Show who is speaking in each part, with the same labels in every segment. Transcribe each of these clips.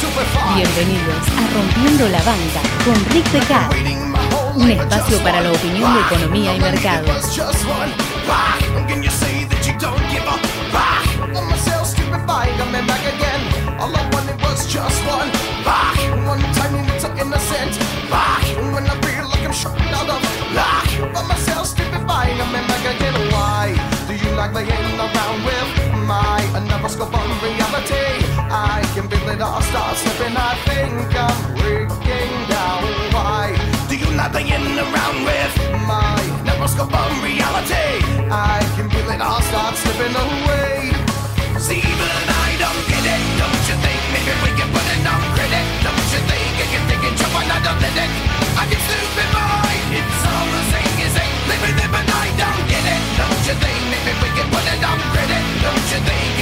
Speaker 1: Bienvenidos a Rompiendo la Banca con Rick Decar, un espacio para la opinión de economía y mercados.
Speaker 2: scope on reality. I can feel it all start slipping. I think I'm breaking down. Why do you not begin around with my neuroscope on reality? I can feel it all start slipping away. See, but I don't get it. Don't you think maybe we can put it on credit? Don't you think I can take it, jump out of? I can stupid boy. It's all the same, you say, living it, but I don't get it. Don't you think maybe we can put it on credit? Don't you think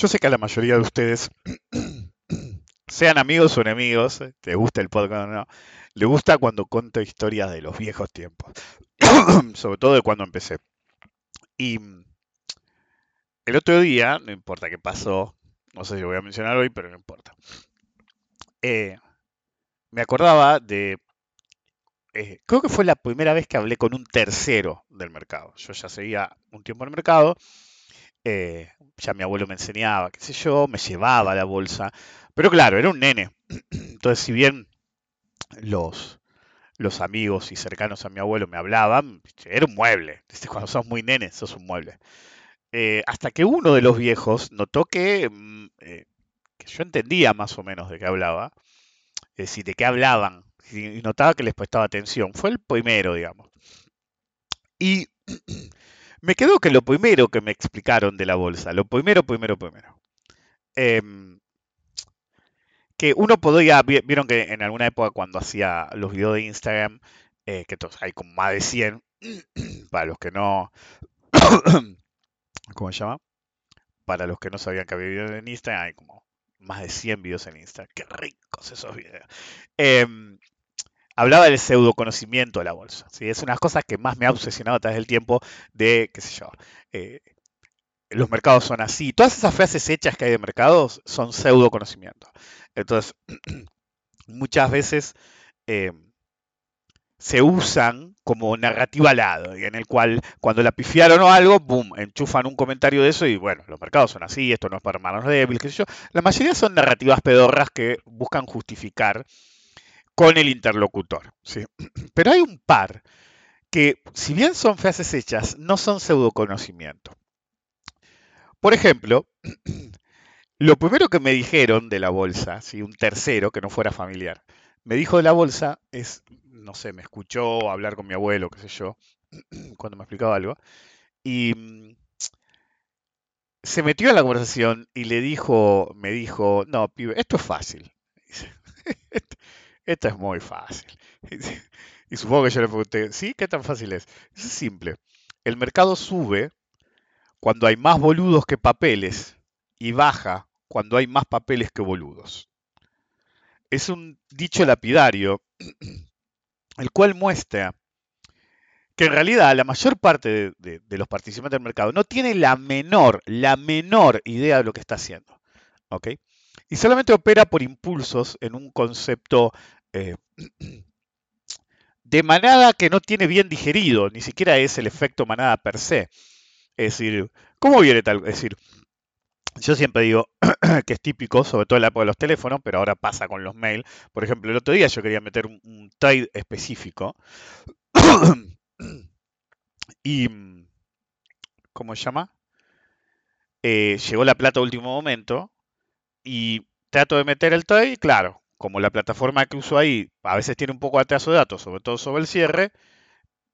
Speaker 3: Yo sé que a la mayoría de ustedes, sean amigos o enemigos, eh, te gusta el podcast o no, le gusta cuando cuento historias de los viejos tiempos, sobre todo de cuando empecé. Y el otro día, no importa qué pasó, no sé si lo voy a mencionar hoy, pero no importa. eh, me acordaba de, eh, creo que fue la primera vez que hablé con un tercero del mercado. Yo ya seguía un tiempo en el mercado eh, ya mi abuelo me enseñaba, qué sé yo, me llevaba la bolsa. Pero claro, era un nene. Entonces, si bien los, los amigos y cercanos a mi abuelo me hablaban, era un mueble. Cuando sos muy nene, sos un mueble. Eh, hasta que uno de los viejos notó que, mm, eh, que yo entendía más o menos de qué hablaba, es decir, de qué hablaban, y notaba que les prestaba atención. Fue el primero, digamos. Y me quedó que lo primero que me explicaron de la bolsa, lo primero, primero, primero, em, que uno podía, vi- vieron que en alguna época cuando hacía los videos de Instagram, eh, que hay como más de 100, para los que no, ¿cómo se llama? Para los que no sabían que había videos en Instagram, hay como más de 100 videos en Instagram. Qué ricos esos videos. Em, hablaba del pseudoconocimiento de la bolsa. ¿sí? Es una de las cosas que más me ha obsesionado a través del tiempo de, qué sé yo, eh, los mercados son así. Todas esas frases hechas que hay de mercados son pseudoconocimiento. Entonces, muchas veces eh, se usan como narrativa al lado, en el cual cuando la pifiaron o algo, boom, enchufan un comentario de eso y bueno, los mercados son así, esto no es para manos débiles, qué yo. La mayoría son narrativas pedorras que buscan justificar con el interlocutor. ¿sí? Pero hay un par que, si bien son frases hechas, no son pseudoconocimiento. Por ejemplo, lo primero que me dijeron de la bolsa, ¿sí? un tercero que no fuera familiar, me dijo de la bolsa es, no sé, me escuchó hablar con mi abuelo, qué sé yo, cuando me explicaba algo, y mm, se metió en la conversación y le dijo, me dijo, no, pibe, esto es fácil. Dice, "Esto- Esto es muy fácil. Y supongo que yo le pregunté, ¿sí? ¿Qué tan fácil es? Es simple. El mercado sube cuando hay más boludos que papeles y baja cuando hay más papeles que boludos. Es un dicho lapidario, el cual muestra que en realidad la mayor parte de, los participantes del mercado no tiene la menor, la menor idea de lo que está haciendo. ¿ok? Y solamente opera por impulsos en un concepto eh, de manada que no tiene bien digerido, ni siquiera es el efecto manada per se. Es decir, ¿cómo viene tal? Es decir, yo siempre digo que es típico, sobre todo en la época de los teléfonos, pero ahora pasa con los mails. Por ejemplo, el otro día yo quería meter un, trade específico y, ¿cómo se llama? Eh, llegó la plata a último momento y trato de meter el trade, claro, como la plataforma que uso ahí a veces tiene un poco de atraso de datos, sobre todo sobre el cierre,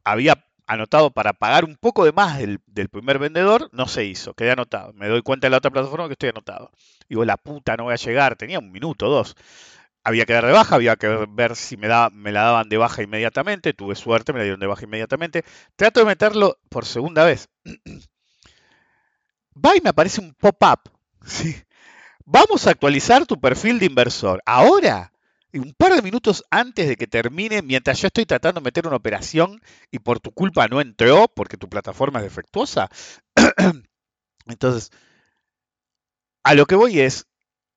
Speaker 3: había anotado para pagar un poco de más del, del primer vendedor, no se hizo, quedé anotado. Me doy cuenta en la otra plataforma que estoy anotado. Digo, la puta, no voy a llegar, tenía un minuto, dos. Había que dar de baja, había que ver si me, la daban de baja inmediatamente, tuve suerte, me la dieron de baja inmediatamente. Trato de meterlo por segunda vez. va y me aparece un pop-up. ¿sí? Vamos a actualizar tu perfil de inversor. Ahora, un par de minutos antes de que termine, mientras yo estoy tratando de meter una operación y por tu culpa no entró porque tu plataforma es defectuosa. Entonces, a lo que voy es,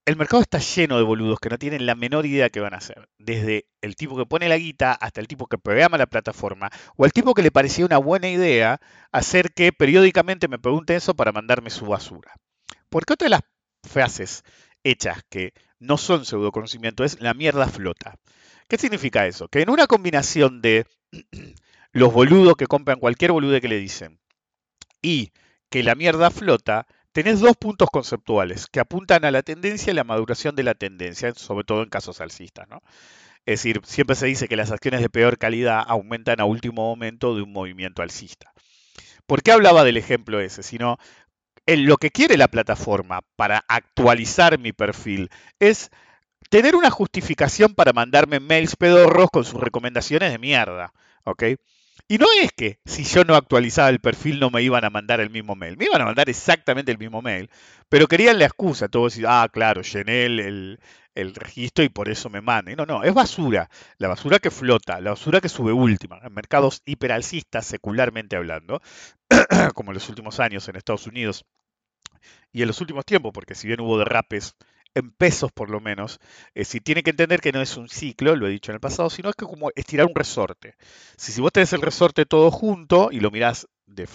Speaker 3: el mercado está lleno de boludos que no tienen la menor idea qué van a hacer. Desde el tipo que pone la guita hasta el tipo que programa la plataforma o el tipo que le parecía una buena idea hacer que periódicamente me pregunte eso para mandarme su basura. Porque otra de las frases hechas que no son pseudoconocimiento es la mierda flota. ¿Qué significa eso? Que en una combinación de los boludos que compran cualquier bolude que le dicen y que la mierda flota, tenés dos puntos conceptuales que apuntan a la tendencia y la maduración de la tendencia, sobre todo en casos alcistas. ¿no? Es decir, siempre se dice que las acciones de peor calidad aumentan a último momento de un movimiento alcista. ¿Por qué hablaba del ejemplo ese? Sino lo que quiere la plataforma para actualizar mi perfil es tener una justificación para mandarme mails pedorros con sus recomendaciones de mierda. ¿Ok? Y no es que si yo no actualizaba el perfil no me iban a mandar el mismo mail. Me iban a mandar exactamente el mismo mail. Pero querían la excusa. Todos decir, ah, claro, llené el, el, registro y por eso me manden. No, no, es basura. La basura que flota, la basura que sube última. En mercados hiperalcistas, secularmente hablando, como en los últimos años en Estados Unidos y en los últimos tiempos, porque si bien hubo derrapes en pesos por lo menos, eh, si tiene que entender que no es un ciclo, lo he dicho en el pasado, sino es que como estirar un resorte. Si, si vos tenés el resorte todo junto y lo mirás de,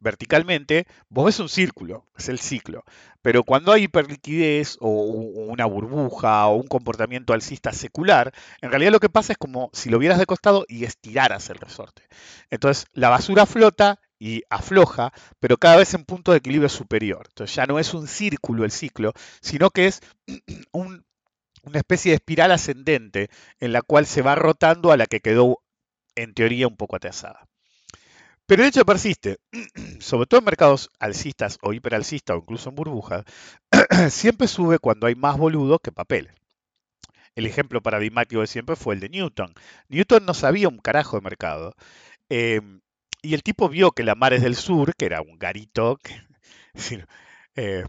Speaker 3: verticalmente, vos ves un círculo, es el ciclo. Pero cuando hay hiperliquidez o una burbuja o un comportamiento alcista secular, en realidad lo que pasa es como si lo vieras de costado y estiraras el resorte. Entonces la basura flota y afloja, pero cada vez en punto de equilibrio superior. Entonces ya no es un círculo el ciclo, sino que es una especie de espiral ascendente en la cual se va rotando a la que quedó en teoría un poco atrasada. Pero el hecho persiste, sobre todo en mercados alcistas o hiperalcistas o incluso en burbujas, siempre sube cuando hay más boludo que papel. El ejemplo paradigmático de siempre fue el de Newton. Newton no sabía un carajo de mercado. Eh, y el tipo vio que la mar es del sur, que era un garito, que, eh,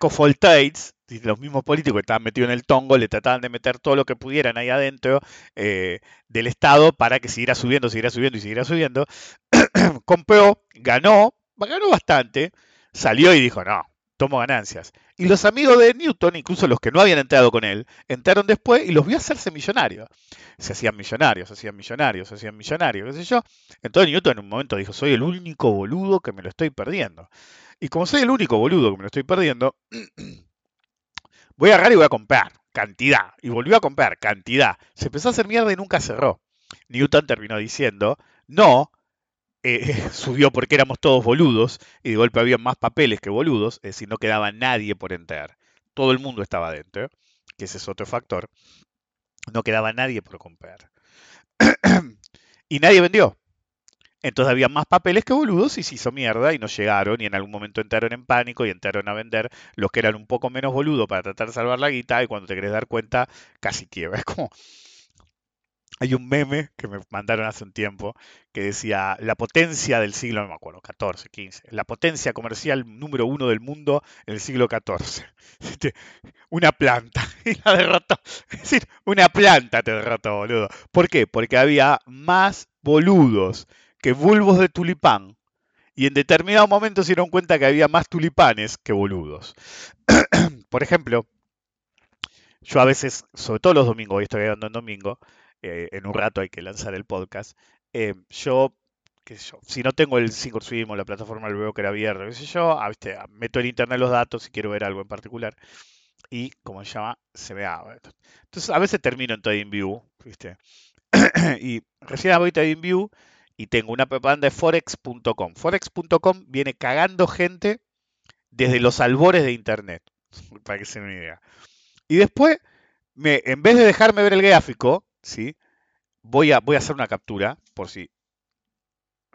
Speaker 3: of all trades, los mismos políticos que estaban metidos en el tongo le trataban de meter todo lo que pudieran ahí adentro eh, del Estado para que siguiera subiendo, siguiera subiendo y siguiera subiendo. Compró, ganó, ganó bastante, salió y dijo, no, tomo ganancias. Y los amigos de Newton, incluso los que no habían entrado con él, entraron después y los vio hacerse millonarios. Se hacían millonarios, se hacían millonarios, se hacían millonarios, qué sé yo. Entonces Newton en un momento dijo, soy el único boludo que me lo estoy perdiendo. Y como soy el único boludo que me lo estoy perdiendo, voy a agarrar y voy a comprar cantidad. Y volvió a comprar cantidad. Se empezó a hacer mierda y nunca cerró. Newton terminó diciendo, no, eh, subió porque éramos todos boludos y de golpe había más papeles que boludos, es decir, no quedaba nadie por entrar. Todo el mundo estaba dentro, que ese es otro factor. No quedaba nadie por comprar. y nadie vendió. Entonces había más papeles que boludos y se hizo mierda y no llegaron y en algún momento entraron en pánico y entraron a vender los que eran un poco menos boludos para tratar de salvar la guita y cuando te querés dar cuenta casi quiebra. Es como, hay un meme que me mandaron hace un tiempo que decía la potencia del siglo, no me acuerdo, 14, 15, la potencia comercial número uno del mundo en el siglo XIV. Este, una planta y la derrotó. Es decir, una planta te derrotó, boludo. ¿Por qué? Porque había más boludos que bulbos de tulipán y en determinado momento se dieron cuenta que había más tulipanes que boludos. Por ejemplo, yo a veces, sobre todo los domingos, hoy estoy grabando en domingo, eh, en un rato hay que lanzar el podcast. Eh, yo, qué sé yo, si no tengo el o la plataforma del que era abierto, qué sé yo, ah, meto en internet los datos si quiero ver algo en particular. Y, como se llama, se vea. Entonces, a veces termino en TradingView, ¿viste? y recién abrí TradingView y tengo una propaganda de forex.com. Forex.com viene cagando gente desde los albores de internet, para que se me idea. Y después, me, en vez de dejarme ver el gráfico, ¿sí? Voy a, voy a hacer una captura por si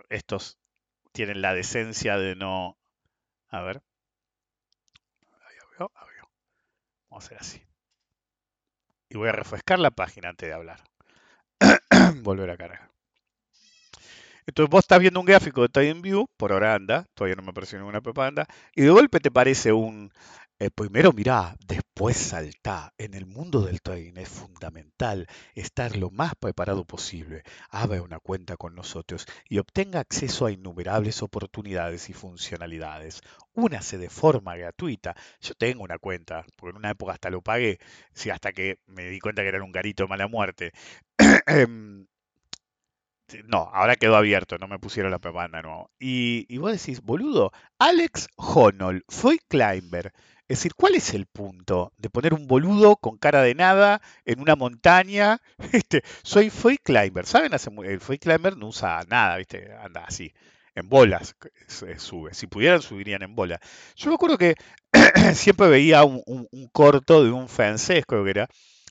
Speaker 3: estos tienen la decencia de no... A ver. Vamos a hacer así. Y voy a refrescar la página antes de hablar. Volver a cargar. Entonces vos estás viendo un gráfico de TradingView por hora anda, todavía no me apareció ninguna propaganda, y de golpe te parece un, eh, primero mirá, después saltá. En el mundo del trading es fundamental estar lo más preparado posible. Abra una cuenta con nosotros y obtenga acceso a innumerables oportunidades y funcionalidades. Únase de forma gratuita. Yo tengo una cuenta, porque en una época hasta lo pagué, sí, hasta que me di cuenta que era un garito de mala muerte. Em, no, ahora quedó abierto, no me pusieron la propaganda de nuevo. Y, y vos decís, boludo, Alex Honnold, fue Climber. Es decir, ¿cuál es el punto de poner un boludo con cara de nada en una montaña? Este, soy Free Climber. ¿Saben? El Free Climber no usa nada, ¿viste? Anda así, en bolas sube. Si pudieran, subirían en bola. Yo me acuerdo que siempre veía un, corto de un francés, creo que era,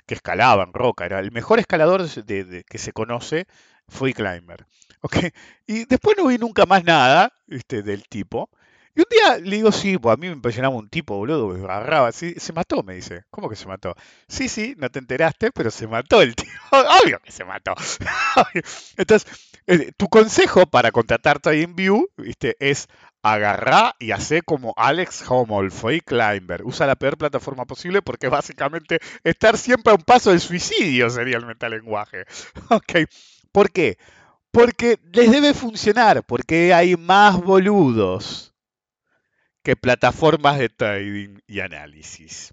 Speaker 3: que escalaba en roca. Era el mejor escalador que se conoce, Free Climber. ¿okay? Y después no vi nunca más nada ¿viste? del tipo. Y un día le digo, sí, pues a mí me impresionaba un tipo, boludo, agarraba, sí, se mató, me dice. ¿Cómo que se mató? Sí, sí, no te enteraste, pero se mató el tío. Obvio que se mató. Entonces, eh, tu consejo para contratar TradingView, viste, es agarrar y hacer como Alex Hommel, Fake Climber. Usa la peor plataforma posible porque básicamente estar siempre a un paso del suicidio sería el metalenguaje. Ok. ¿Por qué? Porque les debe funcionar, porque hay más boludos que plataformas de trading y análisis.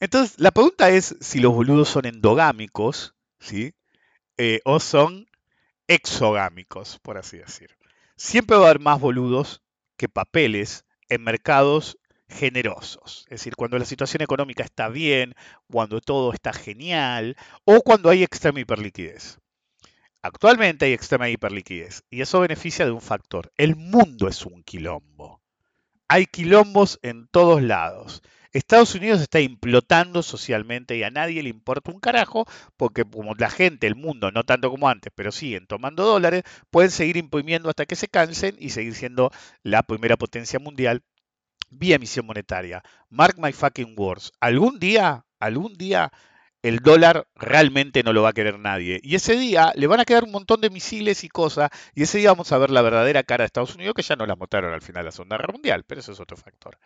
Speaker 3: Entonces, la pregunta es si los boludos son endogámicos, ¿sí? Eh, o son exogámicos, por así decir. Siempre va a haber más boludos que papeles en mercados generosos. Es decir, cuando la situación económica está bien, cuando todo está genial, o cuando hay extrema hiperliquidez. Actualmente hay extrema hiperliquidez y eso beneficia de un factor. El mundo es un quilombo hay quilombos en todos lados. Estados Unidos está implotando socialmente y a nadie le importa un carajo, porque como la gente, el mundo, no tanto como antes, pero siguen tomando dólares, pueden seguir imprimiendo hasta que se cansen y seguir siendo la primera potencia mundial vía emisión monetaria. Mark my fucking words. Algún día, algún día el dólar realmente no lo va a querer nadie. Y ese día le van a quedar un montón de misiles y cosas, y ese día vamos a ver la verdadera cara de Estados Unidos, que ya no la mostraron al final de la Segunda Guerra Mundial, pero eso es otro factor.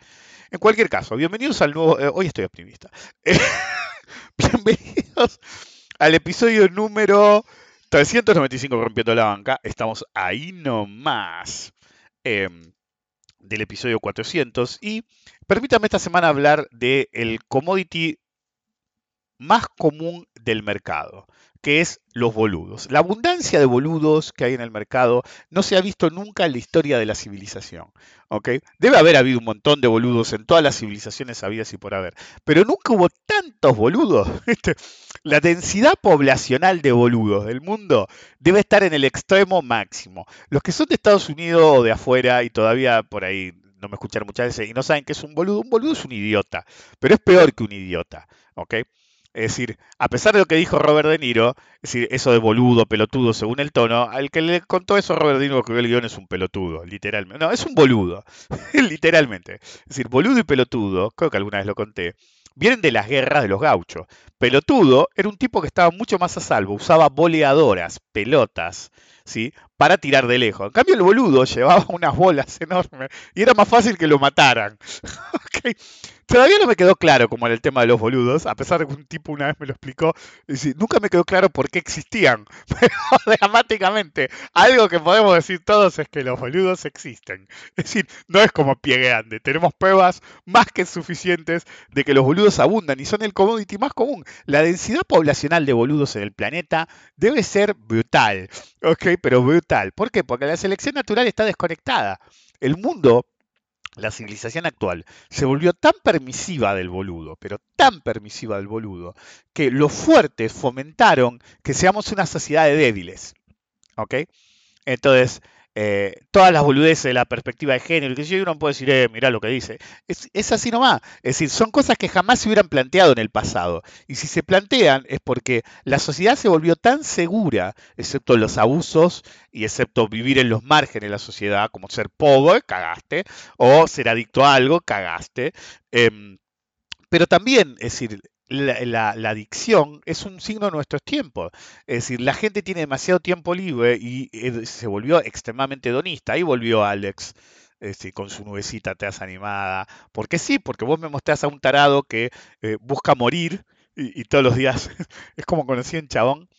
Speaker 3: En cualquier caso, bienvenidos al nuevo... Eh, hoy estoy optimista. bienvenidos al episodio número 395 Rompiendo la Banca. Estamos ahí nomás. Em, del episodio 400 y permítame esta semana hablar del el commodity más común del mercado, que es los boludos. La abundancia de boludos que hay en el mercado no se ha visto nunca en la historia de la civilización. Debe haber habido un montón de boludos en todas las civilizaciones habidas y por haber, pero nunca hubo tantos boludos. la densidad poblacional de boludos del mundo debe estar en el extremo máximo. Los que son de Estados Unidos o de afuera y todavía por ahí no me escuchan muchas veces y no saben qué es un boludo, un boludo es un idiota, pero es peor que un idiota. Es decir, a pesar de lo que dijo Robert De Niro, eso de boludo, pelotudo, según el tono, al que le contó eso Robert De Niro que el guion es un pelotudo, literalmente. No, es un boludo, literalmente. Es decir, boludo y pelotudo, creo que alguna vez lo conté, vienen de las guerras de los gauchos. Pelotudo era un tipo que estaba mucho más a salvo, usaba boleadoras, pelotas, ¿sí? Para tirar de lejos. En cambio, el boludo llevaba unas bolas enormes y era más fácil que lo mataran. Todavía no me quedó claro cómo era el tema de los boludos, a pesar de que un tipo una vez me lo explicó. Nunca me quedó claro por qué existían. Pero dramáticamente, algo que podemos decir todos es que los boludos existen. Es decir, no es como pie grande. Tenemos pruebas más que suficientes de que los boludos abundan y son el commodity más común. La densidad poblacional de boludos en el planeta debe ser brutal. Ok, pero brutal. ¿Por qué? Porque la selección natural está desconectada. El mundo la civilización actual se volvió tan permisiva del boludo, pero tan permisiva del boludo, que los fuertes fomentaron que seamos una sociedad de débiles. ¿Ok? Entonces, eh, todas las boludeces de la perspectiva de género, que yo uno puede decir, eh, mirá lo que dice. Es, así nomás. Es decir, son cosas que jamás se hubieran planteado en el pasado. Y si se plantean es porque la sociedad se volvió tan segura, excepto los abusos y excepto vivir en los márgenes de la sociedad, como ser pobre, cagaste, o ser adicto a algo, cagaste. Em, pero también, es decir, la, adicción es un signo de nuestros tiempos. Es decir, la gente tiene demasiado tiempo libre y eh, se volvió extremadamente hedonista. Ahí volvió Alex. decir, con su nubecita te has animada. Porque sí, porque vos me mostrás a un tarado que eh, busca morir y, y todos los días es como conocí a un chabón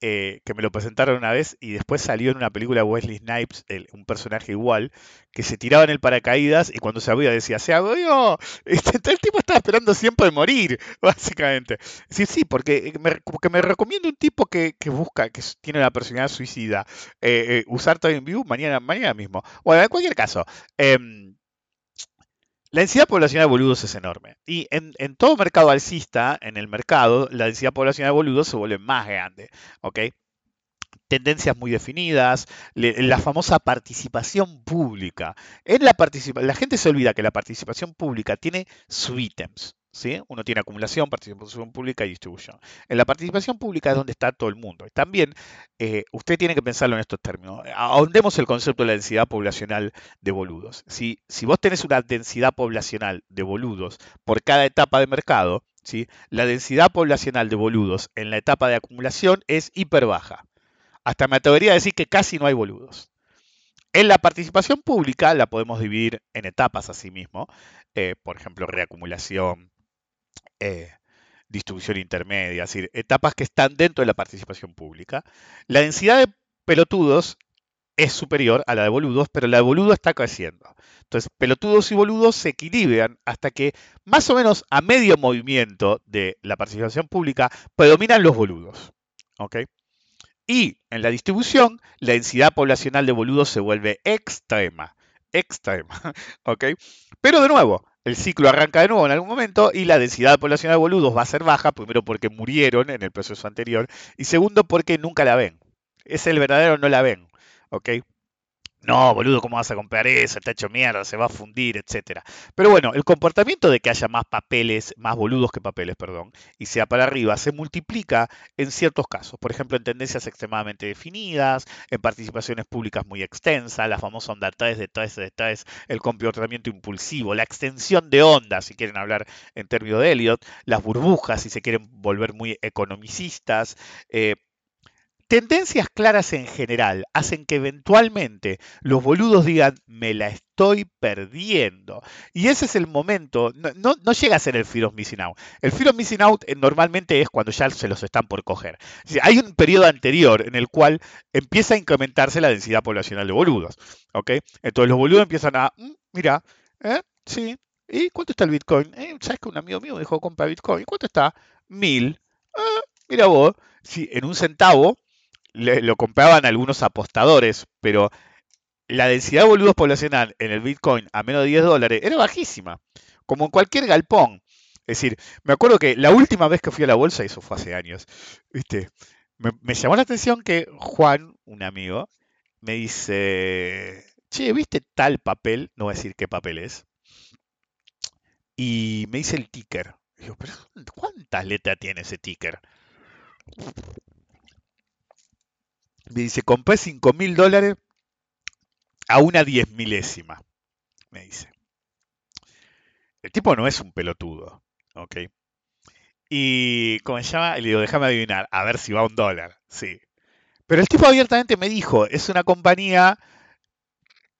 Speaker 3: eh, que me lo presentaron una vez y después salió en una película Wesley Snipes, el- un personaje igual, que se tiraba en el paracaídas y cuando se abría decía, se abrió. Este, el tipo estaba esperando siempre morir, básicamente. Sí, sí, porque me, como que me recomiendo un tipo que, que busca, que tiene una personalidad suicida, eh, eh, usar TimeView mañana, mañana mismo. Bueno, en cualquier caso. La densidad poblacional de boludos es enorme. Y en, en todo mercado alcista, en el mercado, la densidad poblacional de boludos se vuelve más grande. ¿ok? Tendencias muy definidas, la famosa participación pública. La, participa- la gente se olvida que la participación pública tiene ítems. ¿Sí? Uno tiene acumulación, participación pública y distribución. En la participación pública es donde está todo el mundo. También eh, usted tiene que pensarlo en estos términos. Ahondemos el concepto de la densidad poblacional de boludos. Si, si vos tenés una densidad poblacional de boludos por cada etapa de mercado, ¿sí? la densidad poblacional de boludos en la etapa de acumulación es hiper baja. Hasta me atrevería a decir que casi no hay boludos. En la participación pública la podemos dividir en etapas asimismo. Eh, por ejemplo, reacumulación, eh, distribución intermedia, es decir, etapas que están dentro de la participación pública. La densidad de pelotudos es superior a la de boludos, pero la de boludos está creciendo. Entonces, pelotudos y boludos se equilibran hasta que más o menos a medio movimiento de la participación pública predominan los boludos. Y en la distribución, la densidad poblacional de boludos se vuelve extrema. Extrema. Pero de nuevo, el ciclo arranca de nuevo en algún momento y la densidad poblacional de boludos va a ser baja, primero porque murieron en el proceso anterior y segundo porque nunca la ven. Es el verdadero no la ven. ¿Ok? No, boludo, ¿cómo vas a comprar eso? Está hecho mierda, se va a fundir, etcétera. Pero bueno, el comportamiento de que haya más papeles, más boludos que papeles, perdón, y sea para arriba, se multiplica en ciertos casos. Por ejemplo, en tendencias extremadamente definidas, en participaciones públicas muy extensas, la famosa onda 3 de 3 de 3, el comportamiento impulsivo, la extensión de ondas, si quieren hablar en términos de Elliot, las burbujas, si se quieren volver muy economicistas. eh, Tendencias claras en general hacen que eventualmente los boludos digan, me la estoy perdiendo. Y ese es el momento, no, no- no llega a ser el fear missing out. El fear missing out eh, normalmente es cuando ya se los están por coger. Hay un periodo anterior en el cual empieza a incrementarse la densidad poblacional de boludos. ¿ok? Entonces los boludos empiezan a, "Mm, mira, ¿eh? sí, ¿y cuánto está el Bitcoin? Eh, ¿Sabes que un amigo mío me dijo compra Bitcoin? ¿Cuánto está? Mil. Ah, mira vos, si en un centavo le- lo compraban algunos apostadores, pero la densidad de boludos poblacional en el Bitcoin a menos de 10 dólares era bajísima, como en cualquier galpón. Es decir, me acuerdo que la última vez que fui a la bolsa, eso fue hace años, ¿viste? Me, llamó la atención que Juan, un amigo, me dice, che, ¿viste tal papel? No voy a decir qué papel es. Y me dice el ticker. Yo, pero ¿cuántas letras tiene ese ticker? Me dice, compré 5 mil dólares a una diez milésima. Me dice. El tipo no es un pelotudo. ¿Ok? Y, ¿cómo se llama? Le digo, déjame adivinar, a ver si va un dólar. Sí. Pero el tipo abiertamente me dijo, es una compañía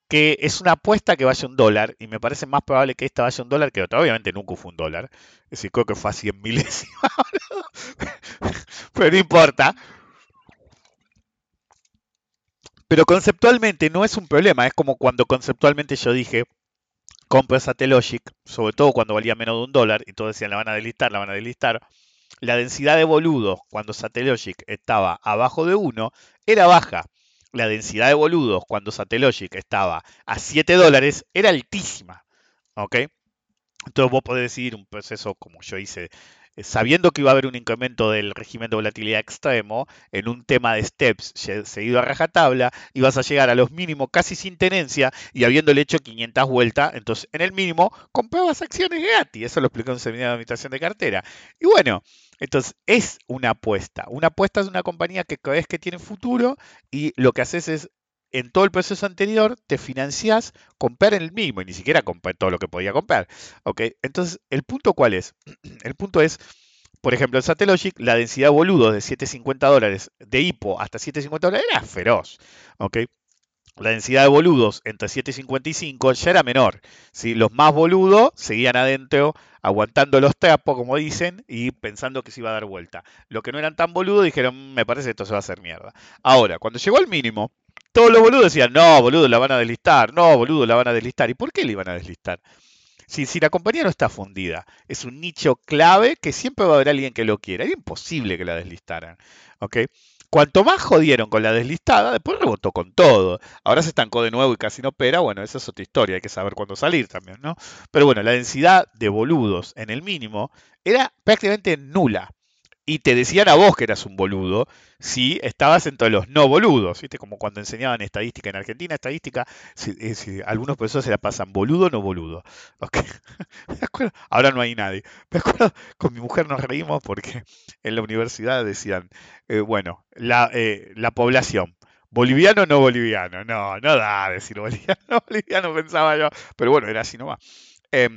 Speaker 3: que es una apuesta que vaya a un dólar, y me parece más probable que esta vaya un dólar que otra. Obviamente nunca fue un dólar. Es decir, creo que fue a 100 milésimas. Pero no importa. Pero conceptualmente no es un problema. Es como cuando conceptualmente yo dije, compro Satellogic, sobre todo cuando valía menos de un dólar, y todos decían, la van a delistar, la van a delistar. La densidad de boludos cuando Satellogic estaba abajo de 1 era baja. La densidad de boludos cuando Satellogic estaba a 7 dólares era altísima. ¿Ok? Entonces vos podés decidir un proceso como yo hice, sabiendo que iba a haber un incremento del régimen de volatilidad extremo, en un tema de steps seguido a rajatabla, ibas a llegar a los mínimos casi sin tenencia y habiéndole hecho 500 vueltas, entonces en el mínimo comprabas acciones gratis. Eso lo explicó en un seminario de administración de cartera. Y bueno, entonces es una apuesta. Una apuesta es una compañía que crees que tiene futuro y lo que haces es en todo el proceso anterior te financiás comprar en el mismo y ni siquiera comprar todo lo que podía comprar. ¿ok? Entonces, ¿el punto cuál es? El punto es, por ejemplo, en Satellogic, la densidad de boludos de 750 dólares, de hipo hasta 750 dólares, era feroz. ¿ok? La densidad de boludos entre 755 ya era menor. ¿sí? Los más boludos seguían adentro aguantando los trapos, como dicen, y pensando que se iba a dar vuelta. Los que no eran tan boludos dijeron, mm, me parece que esto se va a hacer mierda. Ahora, cuando llegó al mínimo, todos los boludos decían, no, boludo, la van a deslistar, no, boludo, la van a deslistar. ¿Y por qué le iban a deslistar? Si, si, la compañía no está fundida, es un nicho clave que siempre va a haber alguien que lo quiera. Es imposible que la deslistaran. ¿ok? Cuanto más jodieron con la deslistada, después rebotó con todo. Ahora se estancó de nuevo y casi no opera. Bueno, esa es otra historia, hay que saber cuándo salir también, ¿no? Pero bueno, la densidad de boludos en el mínimo era prácticamente nula y te decían a vos que eras un boludo si estabas entre los no boludos, ¿viste? Como cuando enseñaban estadística en Argentina, estadística, si, eh, algunos profesores se la pasan boludo no boludo. Ahora no hay nadie. Me acuerdo, con mi mujer nos reímos porque en la universidad decían, eh, bueno, la, eh, la población. ¿Boliviano o no boliviano? No, no da decir boliviano, boliviano pensaba yo, pero bueno, era así nomás. Eh,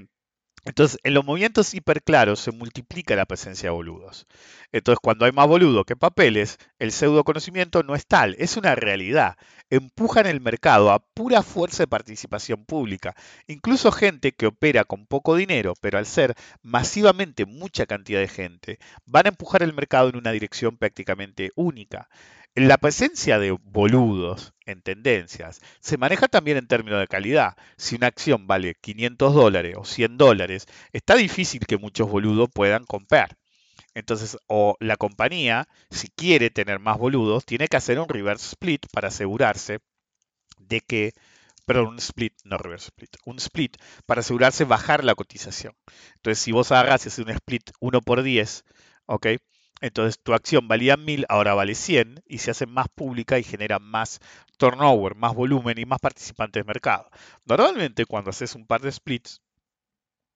Speaker 3: entonces, en los movimientos hiperclaros se multiplica la presencia de boludos. Entonces, cuando hay más boludos que papeles, el pseudo conocimiento no es tal, es una realidad. Empujan el mercado a pura fuerza de participación pública. Incluso gente que opera con poco dinero, pero al ser masivamente mucha cantidad de gente, van a empujar el mercado en una dirección prácticamente única. La presencia de boludos en tendencias se maneja también en términos de calidad. Si una acción vale 500 dólares o 100 dólares, está difícil que muchos boludos puedan comprar. Entonces, o la compañía, si quiere tener más boludos, tiene que hacer un reverse split para asegurarse de que, perdón, un split, no reverse split, un split para asegurarse bajar la cotización. Entonces, si vos agarras y haces un split 1 por 10, ¿ok? Entonces tu acción valía 1000, ahora vale 100 y se hace más pública y genera más turnover, más volumen y más participantes de mercado. Normalmente cuando haces un par de splits,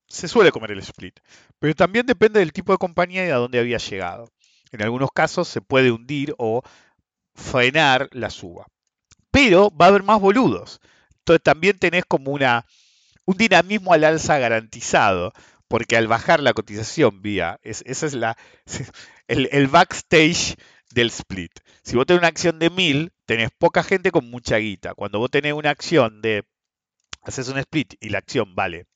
Speaker 3: se suele comer el split, pero también depende del tipo de compañía y a dónde había llegado. En algunos casos se puede hundir o frenar la suba. Pero va a haber más boludos. Entonces también tenés como una, un dinamismo al alza garantizado porque al bajar la cotización vía, esa es la, el, backstage del split. Si vos tenés una acción de 1000, tenés poca gente con mucha guita. Cuando vos tenés una acción de, haces un split y la acción vale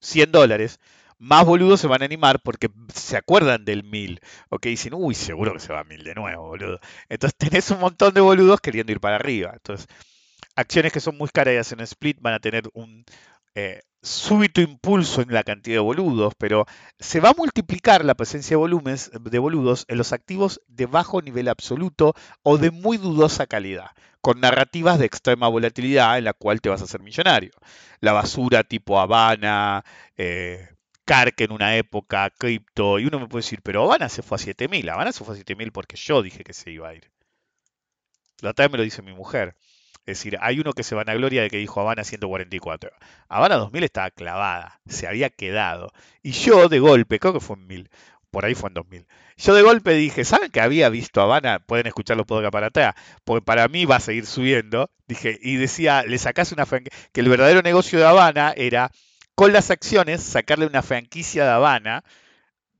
Speaker 3: 100 dólares, más boludos se van a animar porque se acuerdan del 1000. Ok, dicen, uy, seguro que se va a 1000 de nuevo, boludo. Entonces tenés un montón de boludos queriendo ir para arriba. Entonces, acciones que son muy caras y hacen split van a tener un, eh, súbito impulso en la cantidad de boludos, pero se va a multiplicar la presencia de, volúmenes, de boludos en los activos de bajo nivel absoluto o de muy dudosa calidad, con narrativas de extrema volatilidad en la cual te vas a hacer millonario. La basura tipo Habana, eh, en una época, cripto, y uno me puede decir, pero Habana se fue a 7000, Habana se fue a 7000 porque yo dije que se iba a ir. La vez me lo dice mi mujer. Es decir, hay uno que se van a gloria de que dijo Habana 144. Habana 2000 estaba clavada, se había quedado. Y yo de golpe, creo que fue en 1000, por ahí fue en 2000. Yo de golpe dije, ¿saben que había visto Habana? Pueden escuchar los podcasts para atrás, porque para mí va a seguir subiendo. Dije, y decía, le sacás una franquicia, que el verdadero negocio de Habana era con las acciones sacarle una franquicia de Habana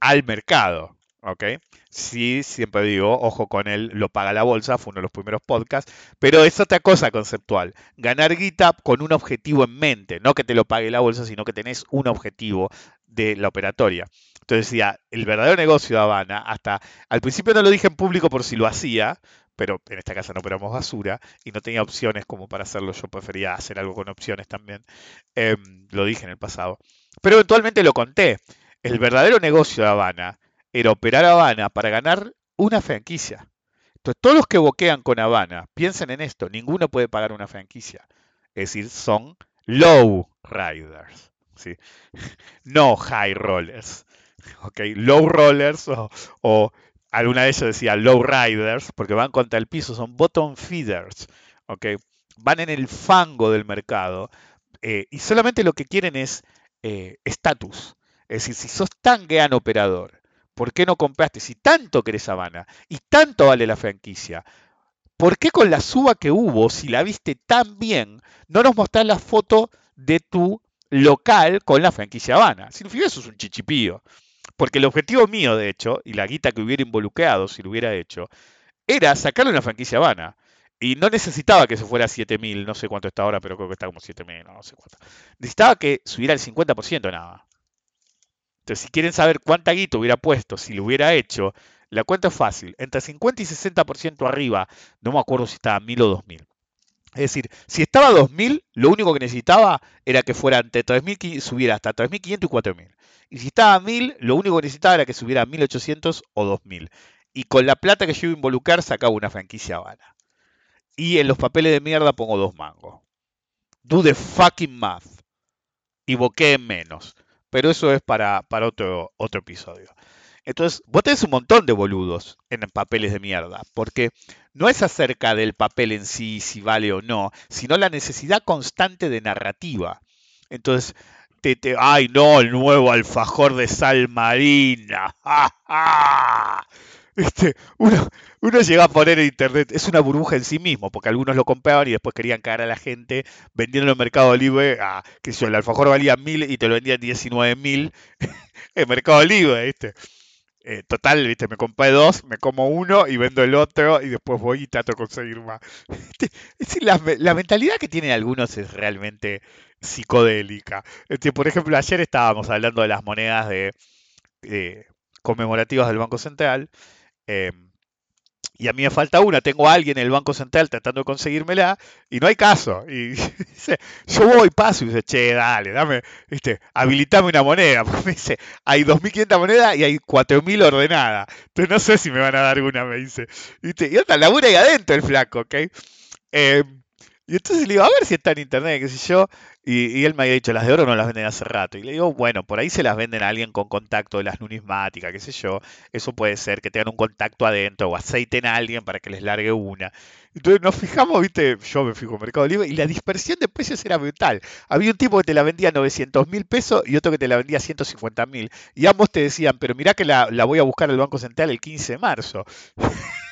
Speaker 3: al mercado. ¿Ok? Sí, siempre digo, ojo con él, lo paga la bolsa, fue uno de los primeros podcasts, pero es otra cosa conceptual. Ganar guita con un objetivo en mente, no que te lo pague la bolsa, sino que tenés un objetivo de la operatoria. Entonces decía, el verdadero negocio de Habana, hasta al principio no lo dije en público por si lo hacía, pero en esta casa no operamos basura y no tenía opciones como para hacerlo, yo prefería hacer algo con opciones también, em, lo dije en el pasado. Pero eventualmente lo conté. El verdadero negocio de Habana era operar Habana para ganar una franquicia. Entonces, todos los que boquean con Habana, piensen en esto, ninguno puede pagar una franquicia. Es decir, son low riders, ¿sí? no high rollers. ¿okay? Low rollers o, alguna de ellos decía low riders, porque van contra el piso, son bottom feeders. ¿okay? Van en el fango del mercado eh, y solamente lo que quieren es eh, estatus. es decir, si sos tan gran operador ¿Por qué no compraste? Si tanto querés Habana y tanto vale la franquicia, ¿por qué con la suba que hubo, si la viste tan bien, no nos mostrás la foto de tu local con la franquicia Habana? Significa eso es un chichipío. Porque el objetivo mío, de hecho, y la guita que hubiera involucrado si lo hubiera hecho, era sacarle una franquicia Habana. Y no necesitaba que se fuera a 7000, no sé cuánto está ahora, pero creo que está como 7000, no, no sé cuánto. Necesitaba que subiera el 50% nada. Entonces, si quieren saber cuánta guita hubiera puesto si lo hubiera hecho, la cuenta es fácil. Entre 50 y 60% arriba, no me acuerdo si estaba 1000 o 2000. Es decir, si estaba a 2000, lo único que necesitaba era que fuera entre 3000, subiera hasta 3500 y 4000. Y si estaba a 1000, lo único que necesitaba era que subiera a 1800 o 2000. Y con la plata que yo iba a involucrar, sacaba una franquicia Habana. Y en los papeles de mierda pongo dos mangos. Do the fucking math. Y boqué en menos. Pero eso es para, para otro, otro episodio. Entonces, vos tenés un montón de boludos en papeles de mierda, porque no es acerca del papel en sí, si vale o no, sino la necesidad constante de narrativa. Entonces, te, te, ay no, el nuevo alfajor de sal marina. Este, uno, uno llega a poner en internet, es una burbuja en sí mismo, porque algunos lo compraban y después querían cagar a la gente vendiendo en mercado libre a, que yo, el alfajor valía mil y te lo vendían 19 mil en mercado libre, ¿viste? Eh, total, ¿viste? Me compré dos, me como uno y vendo el otro y después voy y trato de conseguir más. La, mentalidad que tienen algunos es realmente psicodélica. Este, por ejemplo, ayer estábamos hablando de las monedas de, eh, conmemorativas del Banco Central. Eh, y a mí me falta una, tengo a alguien en el Banco Central tratando de conseguírmela y no hay caso. Y dice, yo voy, paso y dice, che, dale, dame, viste, habilitame una moneda. Me dice, hay 2.500 monedas y hay 4.000 ordenadas. Entonces no sé si me van a dar una, me dice. ¿Viste? Y otra, labura ahí adentro el flaco, ¿ok? Eh, y entonces le digo, a ver si está en internet, qué sé yo. Y, él me había dicho, las de oro no las venden hace rato. Y le digo, bueno, por ahí se las venden a alguien con contacto de las numismáticas, qué sé yo. Eso puede ser que tengan un contacto adentro o aceiten a alguien para que les largue una. Entonces nos fijamos, viste, yo me fijo en Mercado Libre y la dispersión de precios era brutal. Había un tipo que te la vendía a 900 mil pesos y otro que te la vendía a 150 mil. Y ambos te decían, pero mirá que la, la voy a buscar al Banco Central el 15 de marzo.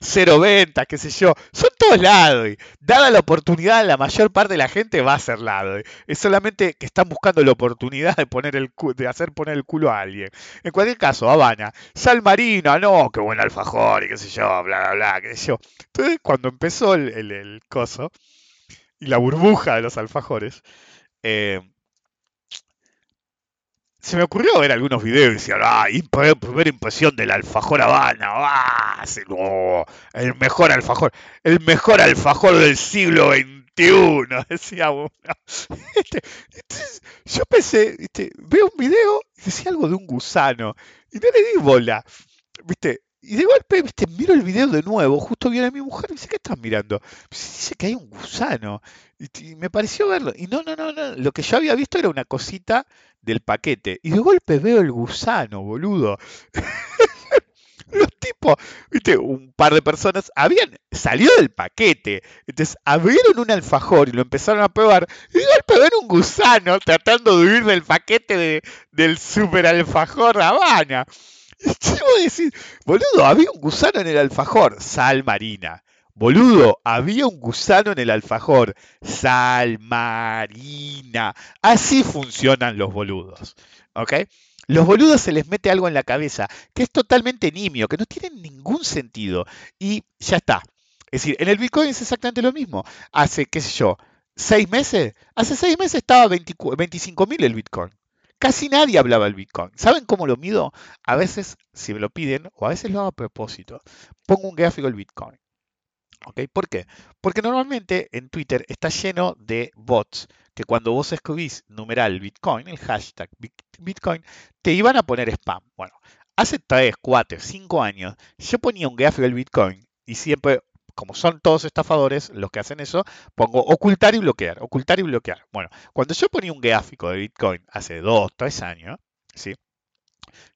Speaker 3: cero ventas, qué sé yo, son todos lados. Y dada la oportunidad, la mayor parte de la gente va a ser lado. Es solamente que están buscando la oportunidad de poner el de hacer poner el culo a alguien. En cualquier caso, Habana, Sal Marina, no, qué buen alfajor y qué sé yo, bla bla bla, qué sé yo. Entonces, cuando empezó el, el, coso y la burbuja de los alfajores, eh, se me ocurrió ver algunos videos y decía, ah, primera impresión del alfajor Habana, ah, el mejor alfajor, el mejor alfajor del siglo XXI, decía uno. Este, yo pensé, este, veo un video y decía algo de un gusano, y no le di bola, viste, y de golpe, viste, miro el video de nuevo, justo viene mi mujer y dice, ¿qué estás mirando? dice que hay un gusano. Y, me pareció verlo. Y no, no, no, no. Lo que yo había visto era una cosita del paquete. Y de golpe veo el gusano, boludo. Los tipos, viste, un par de personas habían salido del paquete. Entonces abrieron un alfajor y lo empezaron a probar. Y de golpe ven un gusano tratando de huir del paquete de, del super alfajor Habana. ¿Qué voy a decir? Boludo, había un gusano en el alfajor. Sal marina. Boludo, había un gusano en el alfajor. Sal marina. Así funcionan los boludos. ¿Ok? Los boludos se les mete algo en la cabeza que es totalmente nimio, que no tiene ningún sentido. Y ya está. Es decir, en el Bitcoin es exactamente lo mismo. Hace, qué sé yo, seis meses. Hace seis meses estaba 25 mil el Bitcoin. Casi nadie hablaba del Bitcoin. ¿Saben cómo lo mido? A veces, si me lo piden, o a veces lo hago a propósito, pongo un gráfico del Bitcoin. ¿Ok? ¿Por qué? Porque normalmente en Twitter está lleno de bots que cuando vos escribís numeral Bitcoin, el hashtag Bitcoin, te iban a poner spam. Bueno, hace 3, 4, 5 años yo ponía un gráfico del Bitcoin y siempre como son todos estafadores los que hacen eso, pongo ocultar y bloquear, ocultar y bloquear. Bueno, cuando yo ponía un gráfico de Bitcoin hace dos, tres años, ¿sí?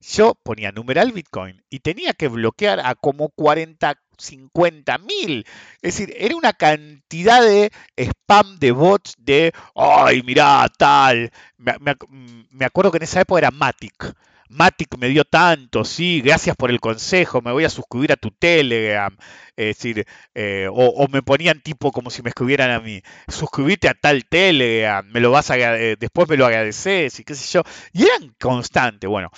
Speaker 3: yo ponía numeral Bitcoin y tenía que bloquear a como 40, 50 mil. Es decir, era una cantidad de spam de bots de, ay, mirá, tal. Me, me acuerdo que en esa época era Matic. Matic me dio tanto, sí, gracias por el consejo, me voy a suscribir a tu Telegram. Es decir, eh, o, me ponían tipo como si me escribieran a mí, suscribite a tal Telegram, me lo vas a, eh, después me lo agradeces y qué sé yo. Y eran constantes. Bueno,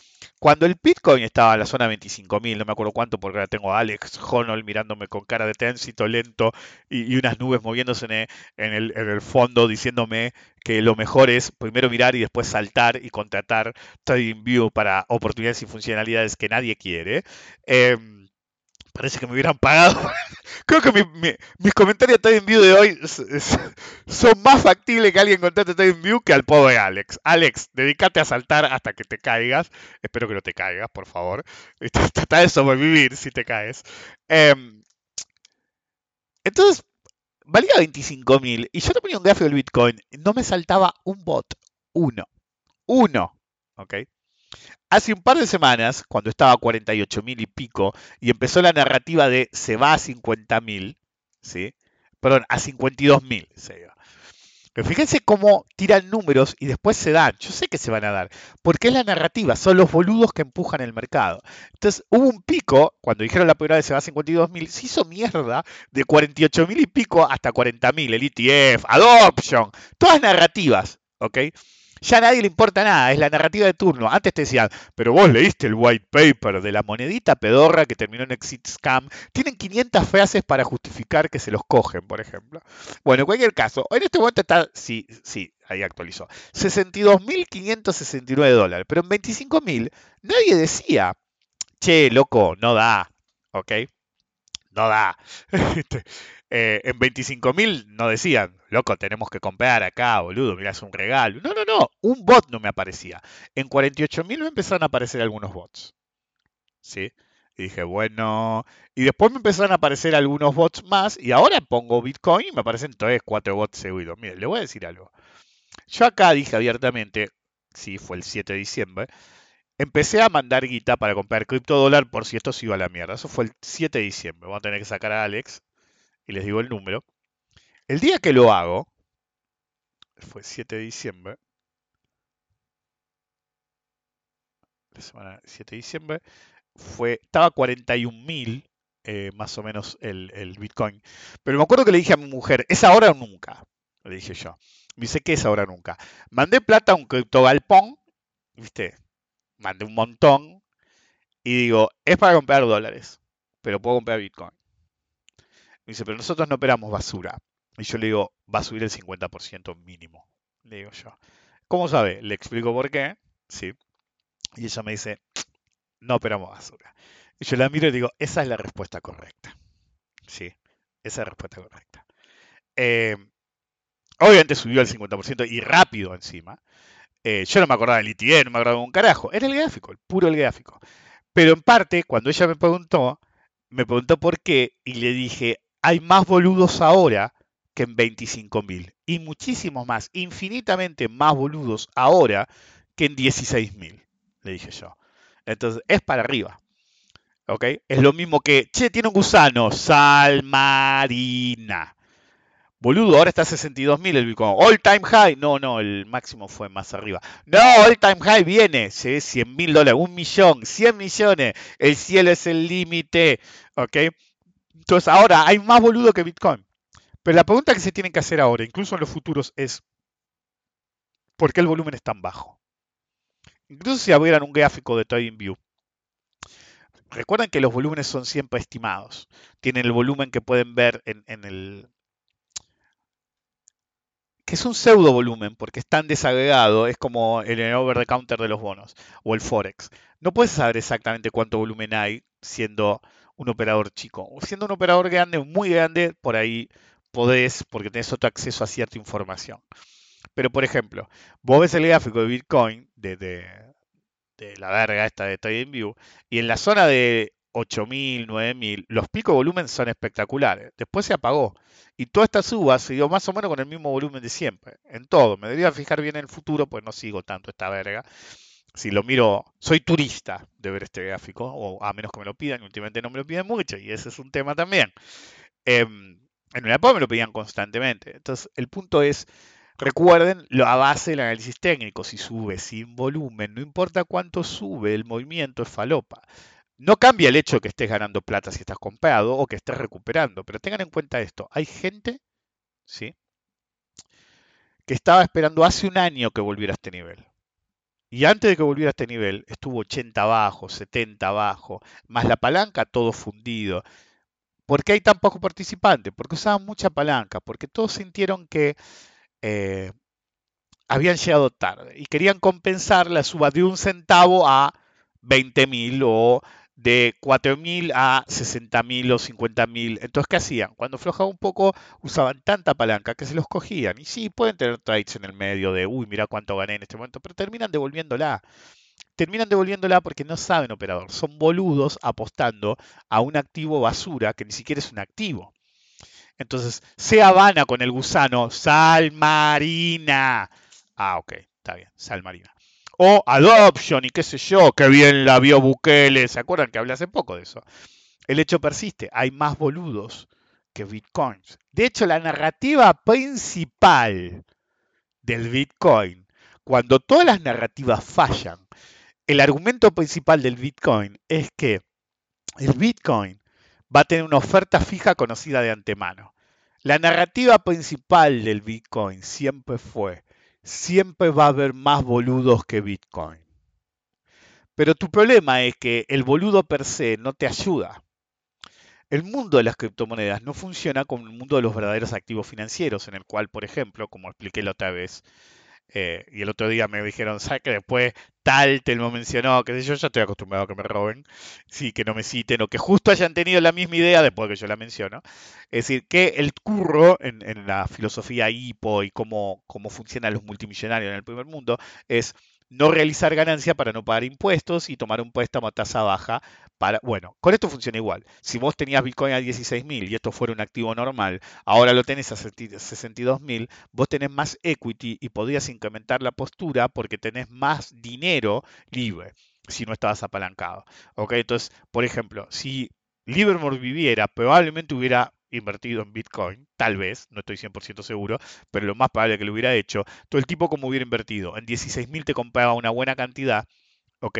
Speaker 3: Cuando el Bitcoin estaba en la zona 25.000, no me acuerdo cuánto, porque ahora tengo a Alex Honnold mirándome con cara de tránsito lento y, unas nubes moviéndose en el, en, el, en el, fondo diciéndome que lo mejor es primero mirar y después saltar y contratar TradingView para oportunidades y funcionalidades que nadie quiere. Eh, parece que me hubieran pagado. Creo que mi, mi, mis comentarios TradingView de hoy son más factibles que alguien contrate TradingView que al pobre Alex. Alex, dedícate a saltar hasta que te caigas. Espero que no te caigas, por favor. Trata de sobrevivir si te caes. Eh, entonces, valía 25.000 y yo te ponía un gráfico del Bitcoin. No me saltaba un bot. Uno. Uno. ¿Ok? Hace un par de semanas, cuando estaba a 48 mil y pico, y empezó la narrativa de se va a 50 mil, ¿sí? Perdón, a 52 mil se fíjense cómo tiran números y después se dan. Yo sé que se van a dar, porque es la narrativa, son los boludos que empujan el mercado. Entonces hubo un pico, cuando dijeron la primera vez se va a 52 mil, se hizo mierda de 48 mil y pico hasta 40 mil, el ETF, Adoption, todas narrativas, ¿ok? Ya a nadie le importa nada, es la narrativa de turno. Antes te decían, pero vos leíste el white paper de la monedita pedorra que terminó en Exit Scam. Tienen 500 frases para justificar que se los cogen, por ejemplo. Bueno, en cualquier caso, en este momento está, sí, sí, ahí actualizó, 62.569 dólares, pero en 25.000 nadie decía, che, loco, no da, ¿ok? No da. eh, en 25.000 no decían, loco, tenemos que comprar acá, boludo, mirá, es un regalo. No, no, no, un bot no me aparecía. En 48.000 me empezaron a aparecer algunos bots. ¿Sí? Y dije, bueno, y después me empezaron a aparecer algunos bots más, y ahora pongo Bitcoin y me aparecen 3, 4 bots seguidos. Miren, le voy a decir algo. Yo acá dije abiertamente, sí, fue el 7 de diciembre, empecé a mandar guita para comprar criptodólar por si esto se iba a la mierda. Eso fue el 7 de diciembre. Vamos a tener que sacar a Alex y les digo el número. El día que lo hago, fue 7 de diciembre, la semana 7 de diciembre, fue, estaba 41 mil eh, más o menos el, el, Bitcoin. Pero me acuerdo que le dije a mi mujer, ¿es ahora o nunca? Le dije yo. Me dice, ¿qué es ahora o nunca? Mandé plata a un criptogalpón, ¿viste? Mandé un montón y digo, es para comprar dólares, pero puedo comprar Bitcoin. Me dice, pero nosotros no operamos basura. Y yo le digo, va a subir el 50% mínimo. Le digo yo. ¿Cómo sabe? Le explico por qué. Sí. Y ella me dice, no operamos basura. Y yo la miro y digo, esa es la respuesta correcta. Sí, esa es la respuesta correcta. Eh, obviamente subió el 50% y rápido encima. Eh, yo no me acordaba del ITN, no me acordaba de un carajo. Era el gráfico, el puro el gráfico. Pero en parte, cuando ella me preguntó, me preguntó por qué y le dije, hay más boludos ahora que en 25.000 y muchísimos más, infinitamente más boludos ahora que en 16.000, le dije yo. Entonces, es para arriba. ¿Ok? Es lo mismo que, che, tiene un gusano, sal marina. Boludo, ahora está a 62.000 el Bitcoin. All time high. No, no, el máximo fue más arriba. No, all time high viene. Sí, 100 mil dólares, un millón, 100 millones. El cielo es el límite. ¿Ok? Entonces ahora hay más boludo que Bitcoin. Pero la pregunta que se tienen que hacer ahora, incluso en los futuros, es ¿por qué el volumen es tan bajo? Incluso si abrieran un gráfico de TradingView, recuerden que los volúmenes son siempre estimados. Tienen el volumen que pueden ver en, en el... que es un pseudo volumen porque es tan desagregado, es como el over the counter de los bonos o el forex. No puedes saber exactamente cuánto volumen hay siendo un operador chico. Siendo un operador grande, muy grande, por ahí podés, porque tenés otro acceso a cierta información. Pero, por ejemplo, vos ves el gráfico de Bitcoin, de, de, la verga esta de TradingView, y en la zona de 8.000, 9.000, los picos de volumen son espectaculares. Después se apagó. Y toda esta suba se dio más o menos con el mismo volumen de siempre. En todo. Me debería fijar bien en el futuro, pues no sigo tanto esta verga si lo miro, soy turista de ver este gráfico, o a menos que me lo pidan, y últimamente no me lo piden mucho, y ese es un tema también. Eh, en una época me lo pedían constantemente. Entonces, el punto es, recuerden la base del análisis técnico, si sube sin volumen, no importa cuánto sube, el movimiento es falopa. No cambia el hecho que estés ganando plata si estás comprado o que estés recuperando, pero tengan en cuenta esto, hay gente, ¿sí? que estaba esperando hace un año que volviera a este nivel. Y antes de que volviera a este nivel, estuvo 80 abajo, 70 abajo, más la palanca, todo fundido. ¿Por qué hay tan pocos participantes? Porque usaban mucha palanca, porque todos sintieron que eh, habían llegado tarde y querían compensar la suba de un centavo a 20 mil o de 4.000 a 60.000 o 50.000. Entonces, ¿qué hacían? Cuando aflojaba un poco, usaban tanta palanca que se los cogían. Y sí, pueden tener trades en el medio de, uy, mira cuánto gané en este momento, pero terminan devolviéndola. Terminan devolviéndola porque no saben operador. Son boludos apostando a un activo basura que ni siquiera es un activo. Entonces, se habana con el gusano, sal marina. Ah, ok, está bien, sal marina o adoption y qué sé yo, que bien la vio Bukele, ¿se acuerdan que hablé hace poco de eso? El hecho persiste, hay más boludos que bitcoins. De hecho, la narrativa principal del bitcoin, cuando todas las narrativas fallan, el argumento principal del bitcoin es que el bitcoin va a tener una oferta fija conocida de antemano. La narrativa principal del bitcoin siempre fue siempre va a haber más boludos que Bitcoin. Pero tu problema es que el boludo per se no te ayuda. El mundo de las criptomonedas no funciona como el mundo de los verdaderos activos financieros, en el cual, por ejemplo, como expliqué la otra vez, eh, y el otro día me dijeron, ¿sabes que después tal te lo mencionó? Que yo ya estoy acostumbrado a que me roben, sí, que no me citen, o que justo hayan tenido la misma idea después que yo la menciono. Es decir, que el curro en, la filosofía hipo y cómo, cómo funcionan los multimillonarios en el primer mundo es no realizar ganancia para no pagar impuestos y tomar un préstamo a tasa baja para, bueno, con esto funciona igual. Si vos tenías Bitcoin a 16.000 y esto fuera un activo normal, ahora lo tenés a 62.000, vos tenés más equity y podrías incrementar la postura porque tenés más dinero libre si no estabas apalancado. ¿Ok? Entonces, por ejemplo, si Livermore viviera, probablemente hubiera invertido en Bitcoin, tal vez, no estoy 100% seguro, pero lo más probable que lo hubiera hecho, todo el tipo como hubiera invertido, en 16.000 te compraba una buena cantidad, ¿ok?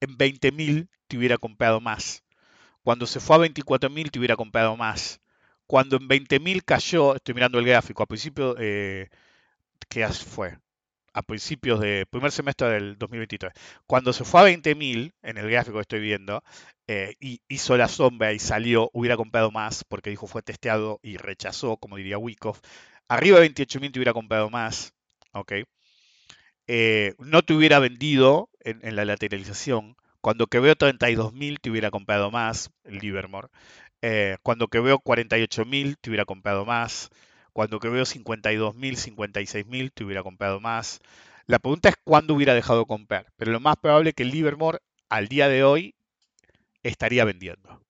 Speaker 3: En 20.000 te hubiera comprado más. Cuando se fue a 24.000 te hubiera comprado más. Cuando en 20.000 cayó, estoy mirando el gráfico, a principio, eh, ¿qué fue? A principios del primer semestre del 2023. Cuando se fue a 20.000, en el gráfico que estoy viendo, eh, y hizo la sombra y salió, hubiera comprado más porque dijo fue testeado y rechazó, como diría Wyckoff. Arriba de 28.000 te hubiera comprado más, ¿ok? Eh, no te hubiera vendido en, la lateralización. Cuando que veo 32.000 te hubiera comprado más, Livermore. Eh, cuando que veo 48.000 te hubiera comprado más. Cuando que veo 52.000, 56.000, te hubiera comprado más. La pregunta es cuándo hubiera dejado de comprar. Pero lo más probable es que Livermore al día de hoy estaría vendiendo.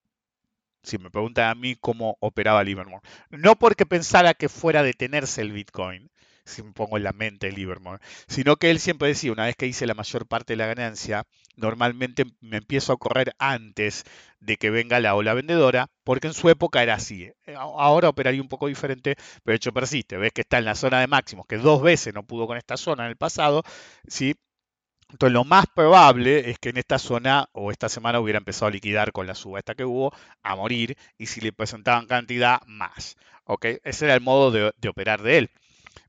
Speaker 3: Si me preguntan a mí cómo operaba Livermore. No porque pensara que fuera a detenerse el Bitcoin, si me pongo en la mente el Livermore, sino que él siempre decía, una vez que hice la mayor parte de la ganancia, normalmente me empiezo a correr antes de que venga la ola vendedora, porque en su época era así. Eh, ahora operaría un poco diferente, pero de hecho persiste. Ves que está en la zona de máximos, que dos veces no pudo con esta zona en el pasado, ¿sí? Entonces lo más probable es que en esta zona o esta semana hubiera empezado a liquidar con la suba esta que hubo, a morir, y si le presentaban cantidad, más. ¿ok? Ese era el modo de, de operar de él.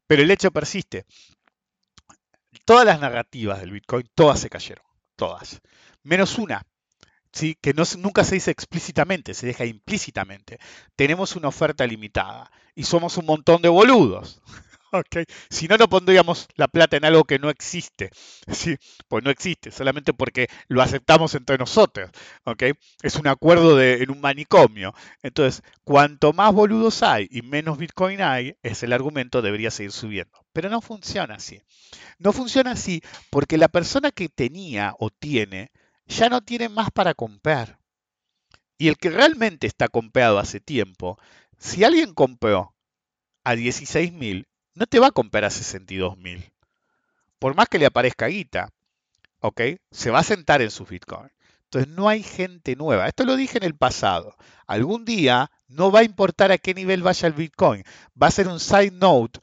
Speaker 3: Pero el hecho persiste. Todas las narrativas del Bitcoin, todas se cayeron, todas. Menos una, ¿sí? que no, nunca se dice explícitamente, se deja implícitamente. Tenemos una oferta limitada y somos un montón de boludos. Si no, no pondríamos la plata en algo que no existe. ¿sí? Pues no existe, solamente porque lo aceptamos entre nosotros. Okay. Es un acuerdo en un manicomio. Entonces, cuanto más boludos hay y menos Bitcoin hay, es el argumento, debería seguir subiendo. Pero no funciona así. No funciona así porque la persona que tenía o tiene ya no tiene más para comprar. Y el que realmente está comprado hace tiempo, si alguien compró a 16.000, no te va a comprar a 62 mil. Por más que le aparezca guita, ¿ok? Se va a sentar en su Bitcoin. Entonces no hay gente nueva. Esto lo dije en el pasado. Algún día no va a importar a qué nivel vaya el Bitcoin. Va a ser un side note.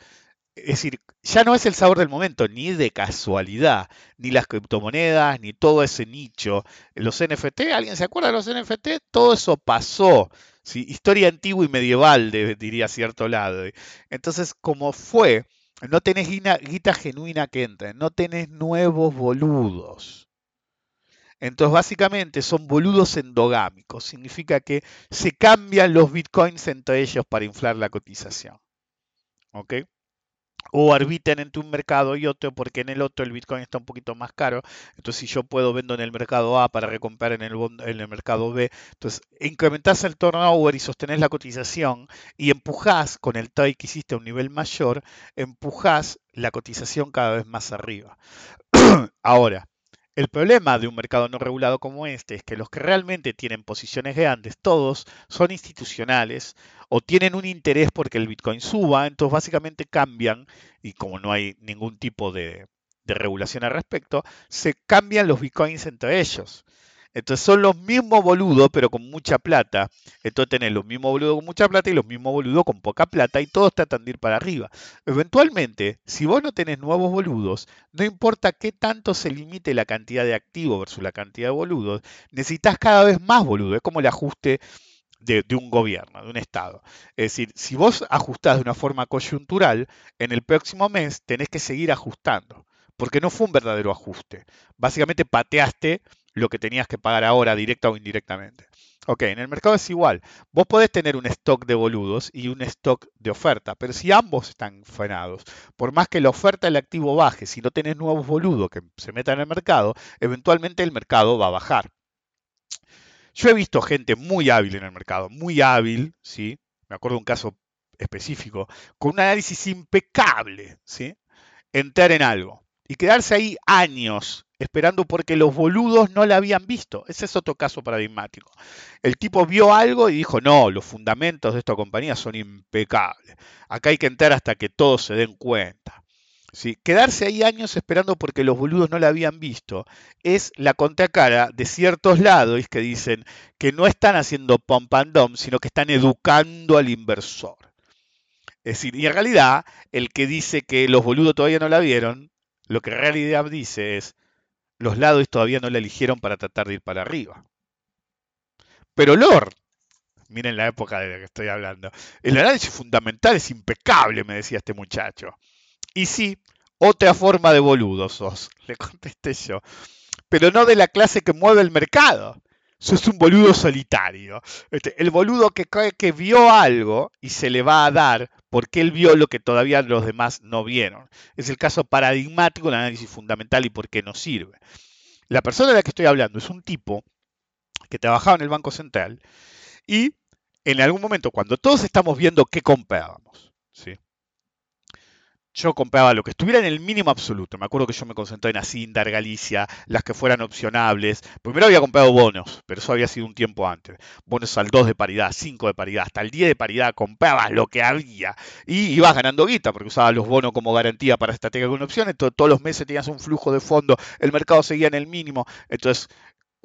Speaker 3: Es decir, ya no es el sabor del momento, ni de casualidad, ni las criptomonedas, ni todo ese nicho. Los NFT, ¿alguien se acuerda de los NFT? Todo eso pasó. ¿sí? Historia antigua y medieval, diría cierto lado. Entonces, como fue, no tenés guita genuina que entre, no tenés nuevos boludos. Entonces, básicamente son boludos endogámicos. Significa que se cambian los bitcoins entre ellos para inflar la cotización. ¿Ok? O arbitran entre un mercado y otro, porque en el otro el Bitcoin está un poquito más caro. Entonces, si yo puedo vendo en el mercado A para recomprar en el, mercado B, entonces incrementás el turnover y sostenés la cotización y empujás con el trade que hiciste a un nivel mayor, empujás la cotización cada vez más arriba. Ahora, el problema de un mercado no regulado como este es que los que realmente tienen posiciones grandes, todos son institucionales o tienen un interés porque el Bitcoin suba, entonces básicamente cambian, y como no hay ningún tipo de, regulación al respecto, se cambian los Bitcoins entre ellos. Entonces son los mismos boludos, pero con mucha plata. Entonces tenés los mismos boludos con mucha plata y los mismos boludos con poca plata y todos tratan de ir para arriba. Eventualmente, si vos no tenés nuevos boludos, no importa qué tanto se limite la cantidad de activos versus la cantidad de boludos, necesitas cada vez más boludos. Es como el ajuste de, de, un gobierno, de un Estado. Es decir, si vos ajustás de una forma coyuntural, en el próximo mes tenés que seguir ajustando, porque no fue un verdadero ajuste. Básicamente pateaste lo que tenías que pagar ahora, directa o indirectamente. Ok, en el mercado es igual. Vos podés tener un stock de boludos y un stock de oferta, pero si ambos están frenados, por más que la oferta del activo baje, si no tenés nuevos boludos que se metan en el mercado, eventualmente el mercado va a bajar. Yo he visto gente muy hábil en el mercado, muy hábil, ¿sí? Me acuerdo un caso específico, con un análisis impecable, ¿sí? Entrar en algo y quedarse ahí años esperando porque los boludos no la habían visto. Ese es otro caso paradigmático. El tipo vio algo y dijo, no, los fundamentos de esta compañía son impecables. Acá hay que entrar hasta que todos se den cuenta. ¿Sí? Quedarse ahí años esperando porque los boludos no la habían visto es la contracara de ciertos lados que dicen que no están haciendo pump and sino que están educando al inversor. Es decir, y en realidad el que dice que los boludos todavía no la vieron, lo que realidad dice es, los lados todavía no la eligieron para tratar de ir para arriba. Pero Lord, miren la época de la que estoy hablando, el análisis fundamental es impecable, me decía este muchacho. Y sí, otra forma de boludo sos, le contesté yo, pero no de la clase que mueve el mercado. Sos un boludo solitario. Este, el boludo que cree que vio algo y se le va a dar porque él vio lo que todavía los demás no vieron. Es el caso paradigmático del análisis fundamental y por qué no sirve. La persona de la que estoy hablando es un tipo que trabajaba en el Banco Central y en algún momento, cuando todos estamos viendo qué comprábamos, ¿sí? Yo compraba lo que estuviera en el mínimo absoluto. Me acuerdo que yo me concentré en Asindar, Galicia, las que fueran opcionables. Primero había comprado bonos, pero eso había sido un tiempo antes. Bonos al 2 de paridad, 5 de paridad, hasta el 10 de paridad comprabas lo que había. Y ibas ganando guita, porque usabas los bonos como garantía para estrategia con opciones. todos los meses tenías un flujo de fondo, el mercado seguía en el mínimo. Entonces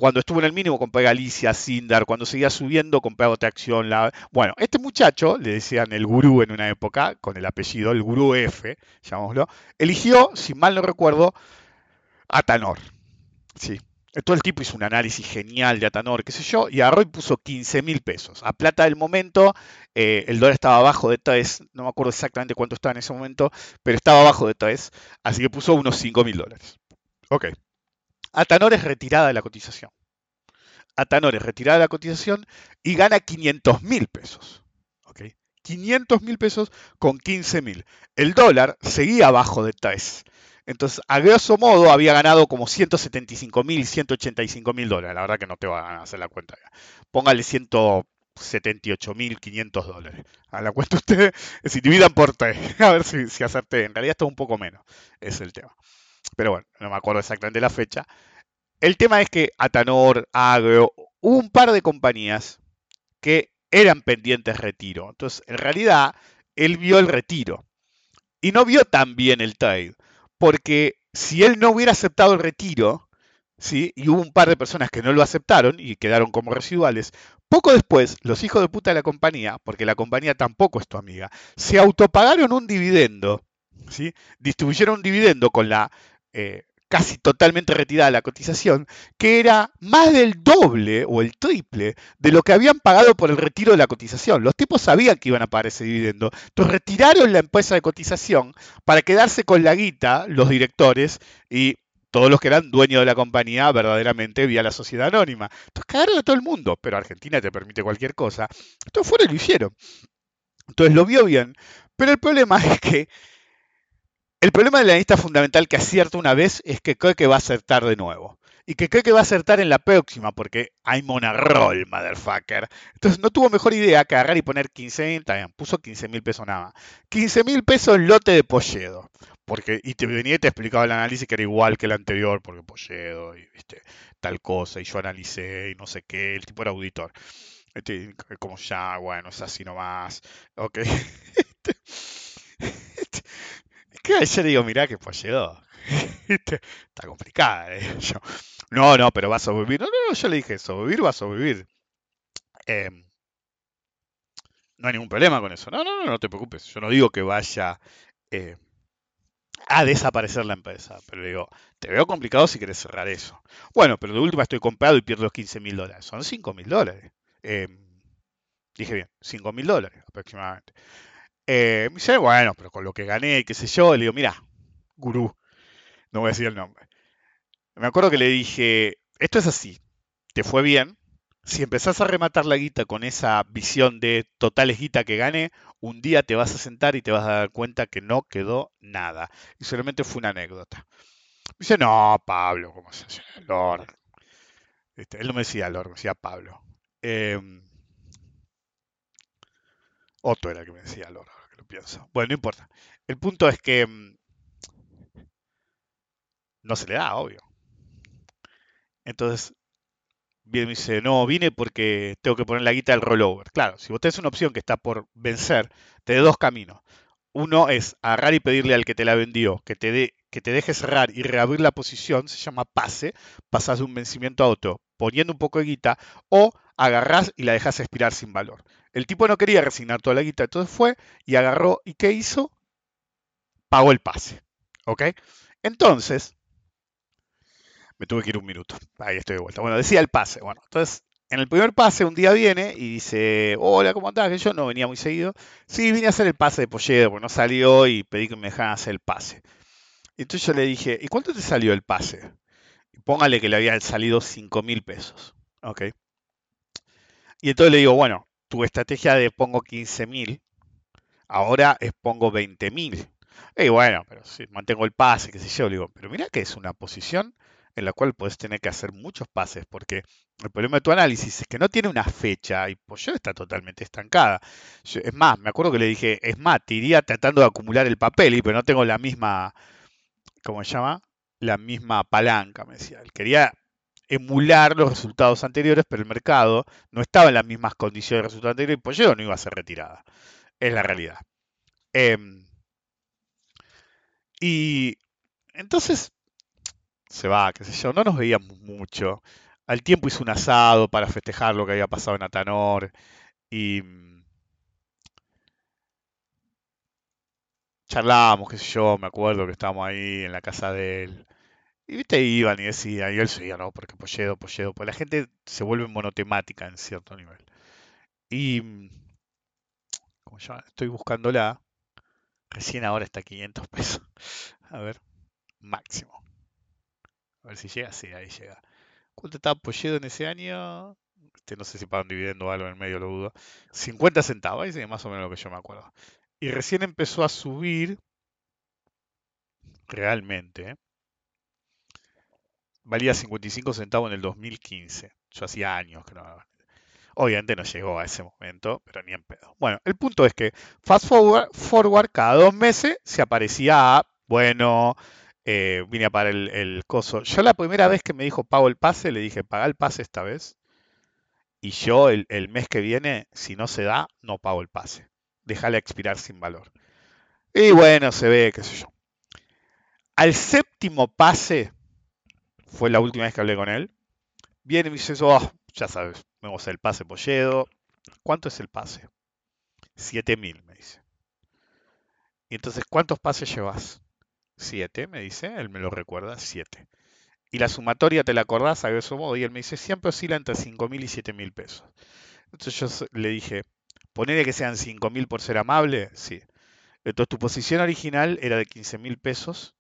Speaker 3: cuando estuvo en el mínimo compré Galicia, Sindar, cuando seguía subiendo compré otra acción. La... Bueno, este muchacho, le decían el gurú en una época, con el apellido, el gurú F, llamémoslo, eligió, si mal no recuerdo, Atanor. Sí. Todo el tipo hizo un análisis genial de Atanor, qué sé yo, y agarró y puso 15 mil pesos. A plata del momento, eh, el dólar estaba abajo de 3, no me acuerdo exactamente cuánto estaba en ese momento, pero estaba abajo de 3, así que puso unos 5 mil dólares. Ok. Atanor es retirada de la cotización. Atanor es retirada de la cotización y gana 500 mil pesos. 500 mil pesos con 15 mil. El dólar seguía abajo de 3. Entonces, a grosso modo, había ganado como 175 mil, 185 mil dólares. La verdad que no te va a hacer la cuenta. Póngale 178 mil 500 dólares. A la cuenta ustedes, si dividan por 3. A ver si, si acerté. En realidad está un poco menos. Es el tema pero bueno, no me acuerdo exactamente la fecha. El tema es que Atanor, Agro, hubo un par de compañías que eran pendientes retiro. Entonces, en realidad, él vio el retiro y no vio tan bien el trade, porque si él no hubiera aceptado el retiro, ¿sí? y hubo un par de personas que no lo aceptaron y quedaron como residuales, poco después, los hijos de puta de la compañía, porque la compañía tampoco es tu amiga, se autopagaron un dividendo, ¿sí? distribuyeron un dividendo con la eh, casi totalmente retirada la cotización, que era más del doble o el triple de lo que habían pagado por el retiro de la cotización. Los tipos sabían que iban a pagar ese dividendo, entonces retiraron la empresa de cotización para quedarse con la guita, los directores, y todos los que eran dueños de la compañía verdaderamente vía la sociedad anónima. Entonces cagaron a todo el mundo, pero Argentina te permite cualquier cosa. Entonces fueron y lo hicieron. Entonces lo vio bien, pero el problema es que el problema del analista fundamental que acierta una vez es que cree que va a acertar de nuevo. Y que cree que va a acertar en la próxima, porque hay monarroll, motherfucker. Entonces no tuvo mejor idea que agarrar y poner 15 mil, también puso 15 mil pesos nada más. 15 mil pesos lote de Polledo. Porque, y te venía y te explicaba el análisis que era igual que el anterior, porque Polledo, y tal cosa, y yo analicé, y no sé qué, el tipo era auditor. Este, como ya, bueno, es así nomás. Ok. que yo digo, mirá que Polledo. Este, está complicada, eh. No, no, pero va a sobrevivir. No, no, no, yo le dije, sobrevivir va a sobrevivir. Em, no hay ningún problema con eso. No, no, no, no te preocupes. Yo no digo que vaya eh, a desaparecer la empresa. Pero digo, te veo complicado si quieres cerrar eso. Bueno, pero de última estoy comprado y pierdo los 15 mil dólares. Son 5 mil dólares. Em, dije bien, 5 mil dólares aproximadamente. Eh, me dice, bueno, pero con lo que gané, qué sé yo, le digo, mira, gurú, no voy a decir el nombre. Me acuerdo que le dije, esto es así, te fue bien, si empezás a rematar la guita con esa visión de totales guita que gane, un día te vas a sentar y te vas a dar cuenta que no quedó nada. Y solamente fue una anécdota. Me dice, no, Pablo, ¿cómo se llama? Lord. Este, él no me decía Lord, me decía Pablo. Em, otro era el que me decía Lord, ahora que lo pienso. Bueno, no importa. El punto es que em, no se le da, obvio. Entonces, bien me dice, no, vine porque tengo que poner la guita del rollover. Claro, si vos tenés una opción que está por vencer, te da dos caminos. Uno es agarrar y pedirle al que te la vendió que te, de, que te deje cerrar y reabrir la posición, se llama pase, pasas de un vencimiento a otro, poniendo un poco de guita, o agarrás y la dejas expirar sin valor. El tipo no quería resignar toda la guita, entonces fue y agarró, ¿y qué hizo? Pagó el pase. ¿Ok? Entonces, me tuve que ir un minuto. Ahí estoy de vuelta. Bueno, decía el pase. Bueno, entonces, en el primer pase un día viene y dice, hola, ¿cómo andás? Que yo no venía muy seguido. Sí, vine a hacer el pase de Polledo, porque no salió y pedí que me dejaran hacer el pase. Y entonces yo le dije, ¿y cuánto te salió el pase? Y póngale que le había salido 5 mil pesos. ¿Ok? Y entonces le digo, bueno, tu estrategia de pongo 15 mil, ahora es pongo 20 mil. Y bueno, pero si mantengo el pase, qué sé yo, digo, pero mira que es una posición en la cual puedes tener que hacer muchos pases, porque el problema de tu análisis es que no tiene una fecha y yo está totalmente estancada. es más, me acuerdo que le dije, es más, te iría tratando de acumular el papel, y pero no tengo la misma, ¿cómo se llama? La misma palanca, me decía. Él quería emular los resultados anteriores, pero el mercado no estaba en las mismas condiciones de resultados anteriores y yo no iba a ser retirada. Es la realidad. Em, y entonces se va, qué sé yo, no nos veíamos mucho. Al tiempo hizo un asado para festejar lo que había pasado en Atanor y mm, charlábamos, qué sé yo, me acuerdo que estábamos ahí en la casa de él. Y viste, iban y decían, y él seguía, no, porque Polledo, Polledo, pues la gente se vuelve monotemática en cierto nivel. Y, como ya estoy buscándola, recién ahora está 500 pesos. A ver, máximo. A ver si llega, sí, ahí llega. ¿Cuánto estaba Polledo en ese año? Este, no sé si pagan dividendo o algo en medio, lo dudo. 50 centavos, ahí más o menos lo que yo me acuerdo. Y recién empezó a subir, realmente, ¿eh? Valía 55 centavos en el 2015. Yo hacía años que no. Obviamente no llegó a ese momento, pero ni en pedo. Bueno, el punto es que fast forward, forward cada dos meses se aparecía a, bueno, eh, vine a pagar el, coso. Yo la primera vez que me dijo pago el pase, le dije, paga el pase esta vez. Y yo el, el mes que viene, si no se da, no pago el pase. Déjale expirar sin valor. Y bueno, se ve, qué sé yo. Al séptimo pase, fue la última vez que hablé con él, viene y me dice, oh, ya sabes, vamos el pase Polledo. ¿Cuánto es el pase? 7000, me dice. Y entonces, ¿cuántos pases llevas? 7, me dice, él me lo recuerda, 7. Y la sumatoria te la acordás a grosso modo, y él me dice, siempre oscila entre 5.000 y 7.000 pesos. Entonces yo le dije, ponele que sean 5.000 por ser amable, sí. Entonces tu posición original era de 15.000 pesos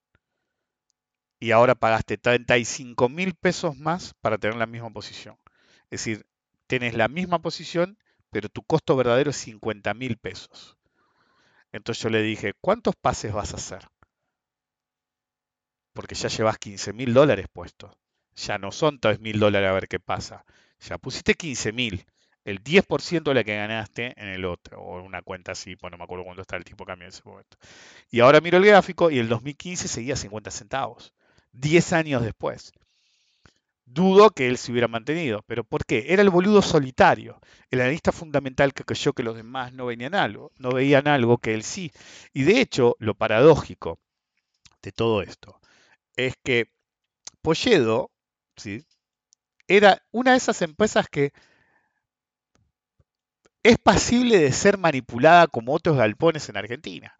Speaker 3: y ahora pagaste 35.000 pesos más para tener la misma posición. Es decir, tienes la misma posición, pero tu costo verdadero es 50.000 pesos. Entonces yo le dije, ¿cuántos pases vas a hacer? Porque ya llevas 15.000 dólares puestos. Ya no son 3.000 dólares a ver qué pasa. Ya pusiste 15.000 el 10% de la que ganaste en el otro, o una cuenta así, pues no me acuerdo cuándo está el tipo de cambio en ese momento. Y ahora miro el gráfico y el 2015 seguía 50 centavos, 10 años después. Dudo que él se hubiera mantenido, pero ¿por qué? Era el boludo solitario, el analista fundamental que creyó que los demás no veían algo, no veían algo que él sí. Y de hecho, lo paradójico de todo esto es que Polledo, ¿sí? era una de esas empresas que es pasible de ser manipulada como otros galpones en Argentina.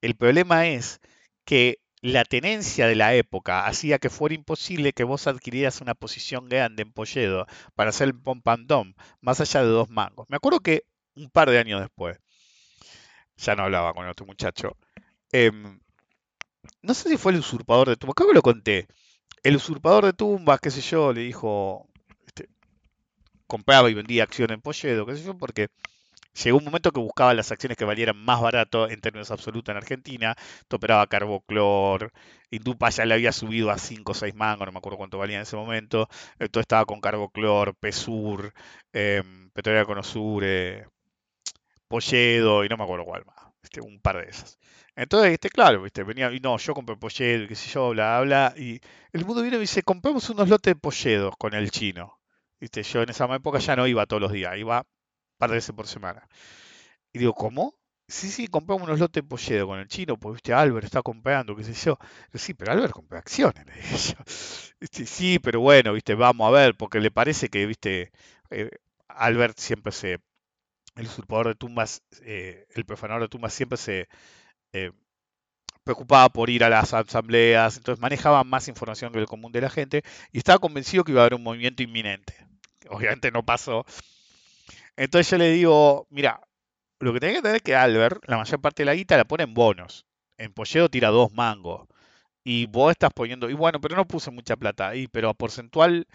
Speaker 3: El problema es que la tenencia de la época hacía que fuera imposible que vos adquirieras una posición grande en Polledo para hacer el pompandom, más allá de dos mangos. Me acuerdo que un par de años después, ya no hablaba con otro muchacho, em, no sé si fue el usurpador de tumbas, creo que lo conté. El usurpador de tumbas, qué sé yo, le dijo, compraba y vendía acciones en Polledo, qué sé yo, porque llegó un momento que buscaba las acciones que valieran más barato en términos absolutos en Argentina. Te operaba Carboclor, Indupa ya le había subido a 5 o 6 mangos, no me acuerdo cuánto valía en ese momento. Entonces estaba con Carboclor, Pesur, eh, Petrolera Conosur, eh, Polledo y no me acuerdo cuál más. Este, un par de esas. Entonces, este, claro, ¿viste? venía, y no, yo compré Polledo, y qué sé yo, bla, bla, y el mundo vino y dice, compremos unos lotes de Polledo con el chino. ¿Viste? Yo en esa época ya no iba todos los días, iba par de veces por semana. Y digo, ¿cómo? Sí, sí, compramos unos lotes de polledo con el chino, pues viste, Albert está comprando, qué sé yo. sí, pero Albert compra acciones, le dije yo. sí, pero bueno, viste, vamos a ver, porque le parece que, viste, eh, Albert siempre se, el usurpador de tumbas, eh, el profanador de tumbas siempre se eh, preocupaba por ir a las asambleas, entonces manejaba más información que el común de la gente y estaba convencido que iba a haber un movimiento inminente obviamente no pasó. Entonces yo le digo, mira, lo que tenés que tener es que Albert, la mayor parte de la guita la pone en bonos. En Polledo tira dos mangos. Y vos estás poniendo, y bueno, pero no puse mucha plata ahí, pero a porcentual,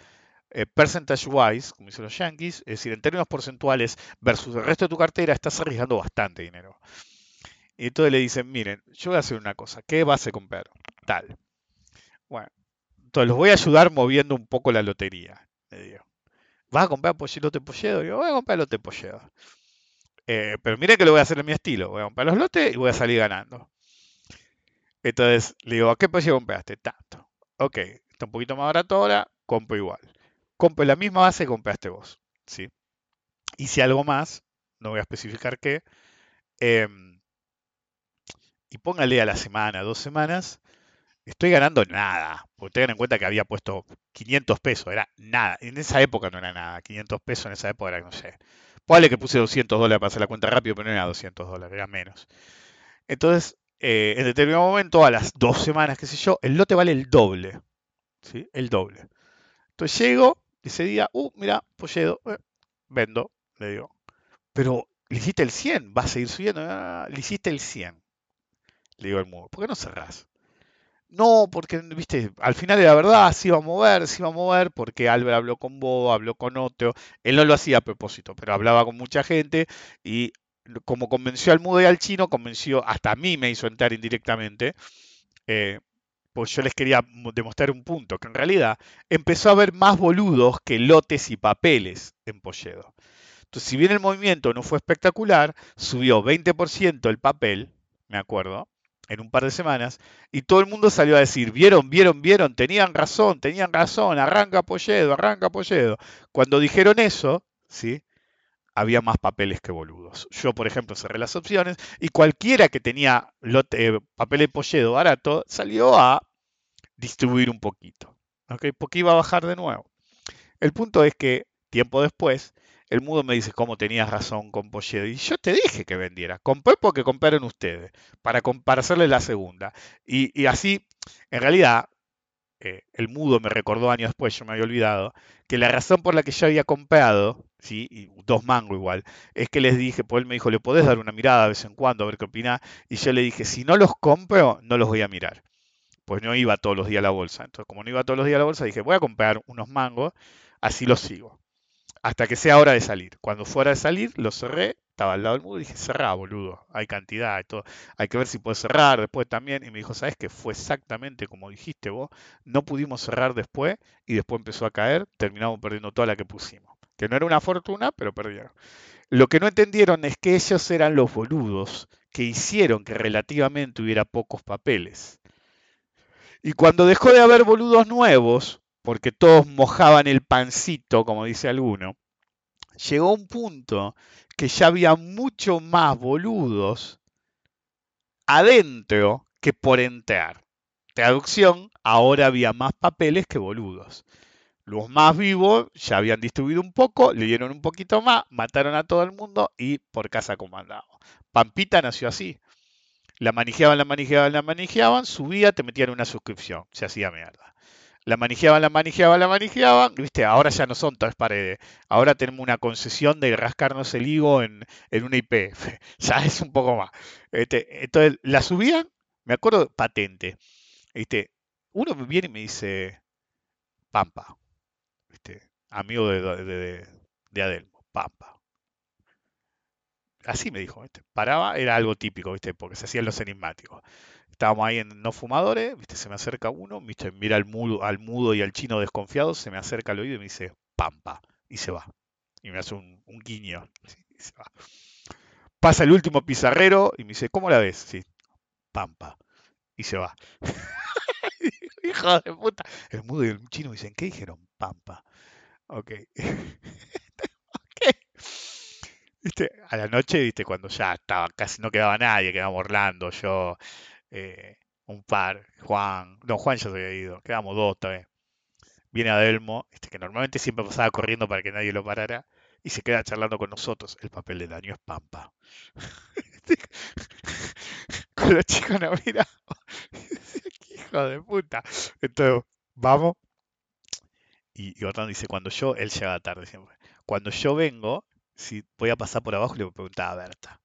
Speaker 3: eh, percentage wise, como dicen los yankees, es decir, en términos porcentuales versus el resto de tu cartera, estás arriesgando bastante dinero. Y entonces le dicen, miren, yo voy a hacer una cosa, ¿qué base comprar? Tal. Bueno, entonces los voy a ayudar moviendo un poco la lotería, le digo. ¿Vas a comprar lote polledo? Yo voy a comprar lote polledo. Eh, pero mire que lo voy a hacer en mi estilo. Voy a comprar los lotes y voy a salir ganando. Entonces le digo, ¿a qué precio compraste? Tanto. Ok, está un poquito más barato ahora, compro igual. Compro la misma base que compraste vos. ¿sí? Y si algo más, no voy a especificar qué, em, y póngale a la semana, dos semanas, estoy ganando nada. Porque tengan en cuenta que había puesto 500 pesos, era nada. En esa época no era nada. 500 pesos en esa época era, no sé. Póngale que puse 200 dólares para hacer la cuenta rápido, pero no era 200 dólares, era menos. Entonces, eh, en determinado momento, a las dos semanas, qué sé yo, el lote vale el doble. El doble. Entonces llego, ese día, uh, mira, Polledo, eh, vendo, le digo. Pero le hiciste el 100, va a seguir subiendo. Ah, le hiciste el 100. Le digo al mudo, ¿por qué no cerrás? No, porque, viste, al final de la verdad se iba a mover, se iba a mover, porque Albert habló con Bob, habló con otro. Él no lo hacía a propósito, pero hablaba con mucha gente y como convenció al mudo y al chino, convenció, hasta a mí me hizo entrar indirectamente. Eh, pues yo les quería demostrar un punto, que en realidad empezó a haber más boludos que lotes y papeles en Polledo. Entonces, si bien el movimiento no fue espectacular, subió 20% el papel, me acuerdo, en un par de semanas, y todo el mundo salió a decir, vieron, vieron, vieron, tenían razón, tenían razón, arranca Polledo, arranca Polledo. Cuando dijeron eso, ¿sí? había más papeles que boludos. Yo, por ejemplo, cerré las opciones y cualquiera que tenía lote, eh, papel de Polledo barato salió a distribuir un poquito, porque iba a bajar de nuevo. El punto es que tiempo después el mudo me dice, ¿cómo tenías razón con Polledo? Y yo te dije que vendiera. Compré porque compraron ustedes, para, para la segunda. Y, así En realidad, eh, el mudo me recordó años después, yo me había olvidado, que la razón por la que yo había comprado, ¿sí? y dos mangos igual, es que les dije, pues él me dijo, ¿le podés dar una mirada de vez en cuando a ver qué opina? Y yo le dije, si no los compro, no los voy a mirar. Pues no iba todos los días a la bolsa. Entonces, como no iba todos los días a la bolsa, dije, voy a comprar unos mangos, así los sigo. Hasta que sea hora de salir. Cuando fuera de salir, los cerré estaba al lado del mudo y dije, cerrá, boludo, hay cantidad, hay que ver si puedes cerrar después también. Y me dijo, ¿sabes qué? Fue exactamente como dijiste vos, no pudimos cerrar después y después empezó a caer, terminamos perdiendo toda la que pusimos. Que no era una fortuna, pero perdieron. Lo que no entendieron es que ellos eran los boludos que hicieron que relativamente hubiera pocos papeles. Y cuando dejó de haber boludos nuevos, porque todos mojaban el pancito, como dice alguno, llegó un punto que ya había mucho más boludos adentro que por entrar. Traducción, ahora había más papeles que boludos. Los más vivos ya habían distribuido un poco, le dieron un poquito más, mataron a todo el mundo y por casa comandado. Pampita nació así. La manejaban, la manejaban, la manejaban, subía, te metían una suscripción, se hacía mierda la manijeaban, la manijeaban, la manijeaban, viste, ahora ya no son tres paredes, ahora tenemos una concesión de rascarnos el higo en, en una IPF, ya es un poco más. Este, entonces, la subían, me acuerdo, patente, ¿viste? uno viene y me dice, Pampa, ¿viste? amigo de, de Adelmo, Pampa. Así me dijo, ¿viste? paraba, era algo típico, ¿viste? porque se hacían los enigmáticos estábamos ahí en no fumadores, ¿viste? se me acerca uno, mira al mudo, al mudo y al chino desconfiado, se me acerca al oído y me dice, pampa, y se va. Y me hace un, guiño, y se va. Pasa el último pizarrero y me dice, ¿cómo la ves? Sí, pampa, y se va. Hijo de puta. El mudo y el chino dicen, ¿qué dijeron? Pampa. Ok. A la noche, ¿viste? Cuando ya estaba, casi no quedaba nadie, quedaba Orlando, yo, eh, un par, Juan, no, Juan ya se había ido, quedamos dos también. Viene Adelmo, este, que normalmente siempre pasaba corriendo para que nadie lo parara, y se queda charlando con nosotros. El papel de daño es Pampa. con los chicos no mira. hijo de puta. Entonces, vamos. Y, y dice, cuando yo, él llega tarde siempre. Cuando yo vengo, si voy a pasar por abajo, le preguntaba a Berta.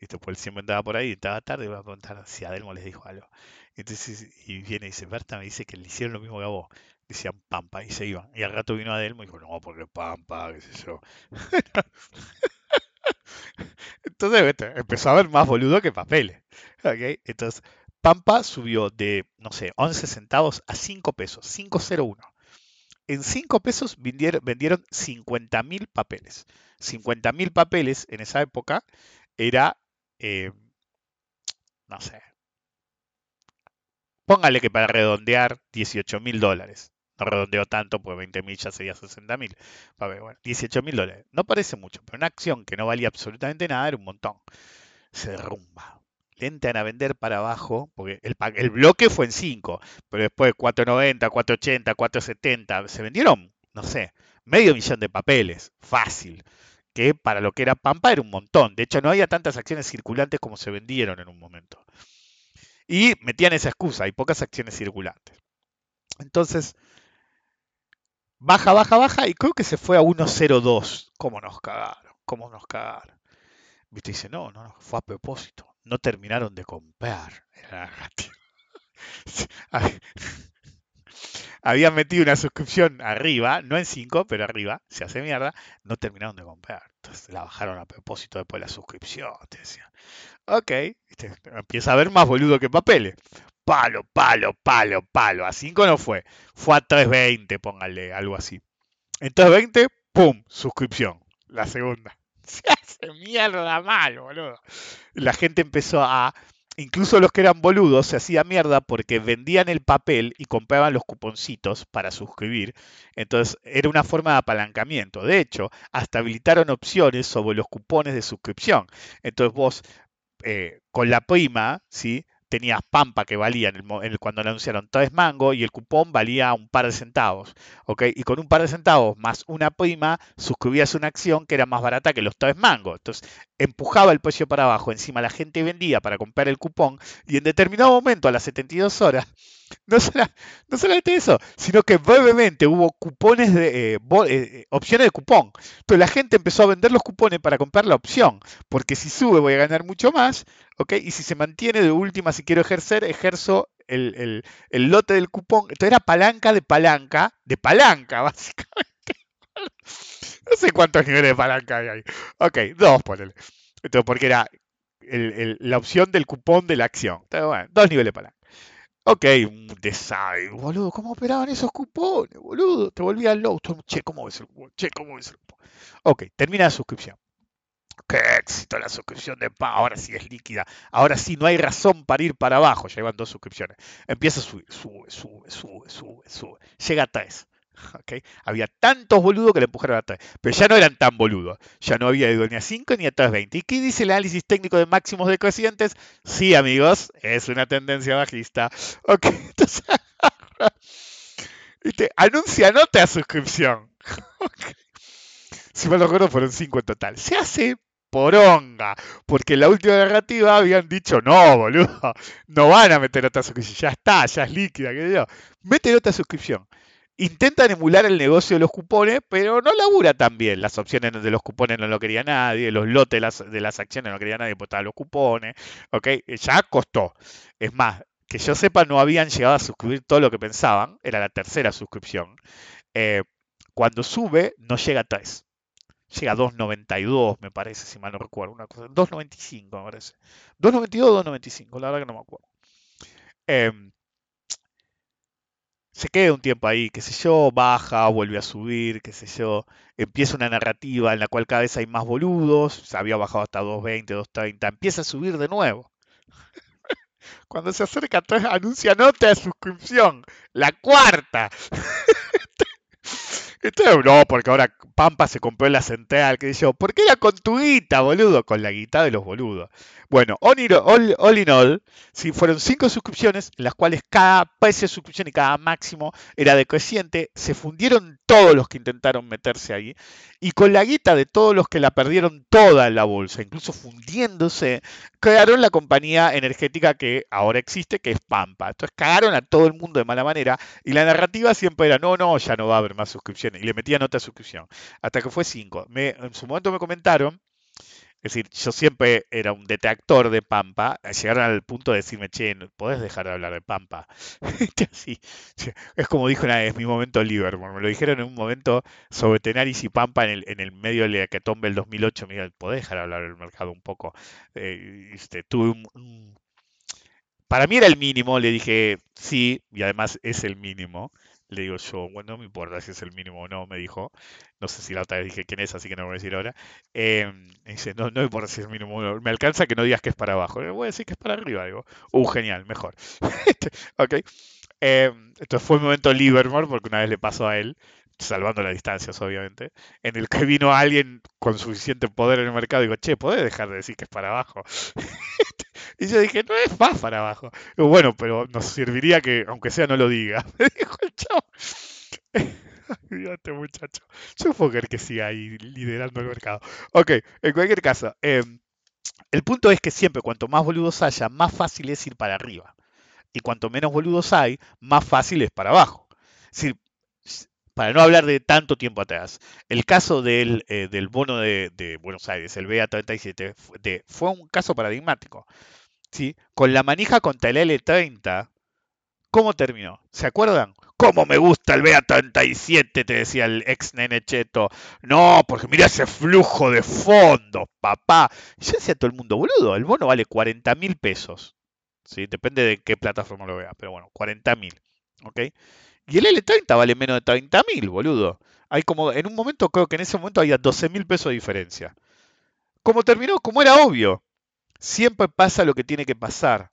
Speaker 3: Y después siempre andaba por ahí, estaba tarde, y iba a preguntar si Adelmo les dijo algo. Entonces, y viene y dice, Berta me dice que le hicieron lo mismo que a vos. Decían Pampa y se iban. Y al rato vino Adelmo y dijo, no, porque Pampa, qué sé yo. Entonces, empezó a haber más boludo que papeles. ¿okay? Entonces, Pampa subió de, no sé, 11 centavos a 5 pesos, 501. En 5 pesos vendieron, vendieron 50.000 papeles. 50.000 papeles en esa época era eh, no sé, póngale que para redondear 18 mil dólares. No redondeo tanto, pues 20 mil ya sería 60 mil. Bueno, 18 mil dólares. No parece mucho, pero una acción que no valía absolutamente nada era un montón. Se derrumba. Le entran a vender para abajo, porque el, bloque fue en 5, pero después 490, 480, 470, se vendieron, no sé, medio millón de papeles. Fácil que para lo que era Pampa era un montón. De hecho, no había tantas acciones circulantes como se vendieron en un momento. Y metían esa excusa, hay pocas acciones circulantes. Entonces, baja, baja, baja, y creo que se fue a 1.02. ¿Cómo nos cagaron? ¿Cómo nos cagaron? Viste, dice, no, no, fue a propósito. No terminaron de comprar. Habían metido una suscripción arriba, no en 5, pero arriba, se hace mierda, no terminaron de comprar. Entonces la bajaron a propósito después de la suscripción, te. Ok, empieza a ver más boludo que papeles. Palo, palo, palo, palo. A 5 no fue. Fue a 3.20, póngale algo así. En 3.20, ¡pum! Suscripción. La segunda. Se hace mierda mal, boludo. La gente empezó a incluso los que eran boludos se hacía mierda porque vendían el papel y compraban los cuponcitos para suscribir. Entonces era una forma de apalancamiento. De hecho, hasta habilitaron opciones sobre los cupones de suscripción. Entonces vos, eh, con la prima, ¿sí? Tenías Pampa que valía en el en el- cuando anunciaron 3 mango y el cupón valía un par de centavos. Y con un par de centavos más una prima, suscribías una acción que era más barata que los 3 mangos. Entonces empujaba el precio para abajo. Encima la gente vendía para comprar el cupón y en determinado momento, a las 72 horas, no, sola- no solamente eso, sino que brevemente hubo cupones de eh, eh, eh, opciones de cupón. Entonces la gente empezó a vender los cupones para comprar la opción, porque si sube voy a ganar mucho más, ¿ok? Y si se mantiene de última, si quiero ejercer, ejerzo el, el- el lote del cupón. Entonces era palanca de palanca, de palanca, básicamente. No sé cuántos niveles de palanca hay ahí. Ok, dos, ponele. Entonces, porque era la opción del cupón de la acción. Entonces, bueno, dos niveles de palanca. Ok, un desastre, boludo. ¿Cómo operaban esos cupones, boludo? Te el mundo, Che, ¿cómo ves el cupón? Che, ¿cómo ves el cupón? Ok, termina la suscripción. Qué éxito la suscripción de PA. Ahora sí es líquida. Ahora sí no hay razón para ir para abajo. Ya Llevan dos suscripciones. Empieza a subir, sube, sube, sube, sube, sube. Llega a tres. ¿ok? Había tantos boludos que le empujaron a 3. Pero ya no eran tan boludos. Ya no había ido ni a 5 ni a 320. ¿Y qué dice el análisis técnico de máximos decrecientes? Sí, amigos, es una tendencia bajista. Ok, entonces. Anuncia nota a suscripción. Si mal no recuerdo, fueron 5 en total. Se hace poronga. Porque en la última narrativa habían dicho, no, boludo, no van a meter otra suscripción. Ya está, ya es líquida, qué sé yo. Meten otra suscripción. Intentan emular el negocio de los cupones, pero no labura tan bien. Las opciones de los cupones no lo quería nadie, los lotes de las, acciones no quería nadie, pues estaban los cupones. ¿ok? Ya costó. Es más, que yo sepa, no habían llegado a suscribir todo lo que pensaban. Era la tercera suscripción. Eh, cuando sube, no llega a 3. Llega a 2.92, me parece, si mal no recuerdo. Una cosa, 2.95, me parece. 2.92 o 2.95, la verdad que no me acuerdo. Em, se queda un tiempo ahí, qué sé yo, baja, vuelve a subir, qué sé yo, empieza una narrativa en la cual cada vez hay más boludos, se había bajado hasta 2.20, 2.30, empieza a subir de nuevo. Cuando se acerca anuncia nota de suscripción, la cuarta. No, porque ahora Pampa se compró la central, qué sé yo, porque era con tu guita, boludo, con la guita de los boludos. Bueno, all, all, all in all, sí, fueron cinco suscripciones, en las cuales cada precio de suscripción y cada máximo era decreciente. Se fundieron todos los que intentaron meterse ahí. Y con la guita de todos los que la perdieron toda en la bolsa, incluso fundiéndose, crearon la compañía energética que ahora existe, que es Pampa. Entonces cagaron a todo el mundo de mala manera. Y la narrativa siempre era, no, no, ya no va a haber más suscripciones. Y le metían otra suscripción. Hasta que fue cinco. Me, en su momento me comentaron es decir, yo siempre era un detractor de Pampa. Llegaron al punto de decirme, che, ¿no ¿podés dejar de hablar de Pampa? Así, es como dijo una vez, mi momento Livermore. Me lo dijeron en un momento sobre Tenaris y Pampa en el, en el medio del hecatombe del 2008. Me dijeron, ¿podés dejar de hablar del mercado un poco? Eh, este, tuve un... Para mí era el mínimo. Le dije, sí, y además es el mínimo. Le digo yo, bueno, no me importa si es el mínimo o no, me dijo. No sé si la otra vez dije quién es, así que no voy a decir ahora. Eh, dice, no, no me importa si es el mínimo o no. Me alcanza que no digas que es para abajo. Le voy a decir que es para arriba. Digo, uh, genial, mejor. ok. Eh, entonces fue un momento Livermore, porque una vez le pasó a él, salvando las distancias, obviamente, en el que vino alguien con suficiente poder en el mercado y digo, che, ¿podés dejar de decir que es para abajo? y yo dije, no es más para abajo. Bueno, pero nos serviría que, aunque sea, no lo diga. Me dijo el chavo. este muchacho. Yo puedo creer que siga ahí liderando el mercado. Ok, en cualquier caso, eh, el punto es que siempre cuanto más boludos haya, más fácil es ir para arriba. Y cuanto menos boludos hay, más fácil es para abajo. Es decir, para no hablar de tanto tiempo atrás, el caso del, eh, bono de, Buenos Aires, el BA37, de, fue un caso paradigmático. ¿sí? Con la manija contra el L30, ¿cómo terminó? ¿Se acuerdan? ¿Cómo me gusta el BA37? Te decía el ex nene cheto. No, porque mira ese flujo de fondos, papá. Y yo decía todo el mundo, boludo, el bono vale 40 mil pesos. ¿sí? Depende de qué plataforma lo vea, pero bueno, 40 mil. ¿ok? Y el L30 vale menos de 30 mil, boludo. Hay como, en un momento, creo que en ese momento había 12 mil pesos de diferencia. ¿Cómo terminó? Como era obvio. Siempre pasa lo que tiene que pasar.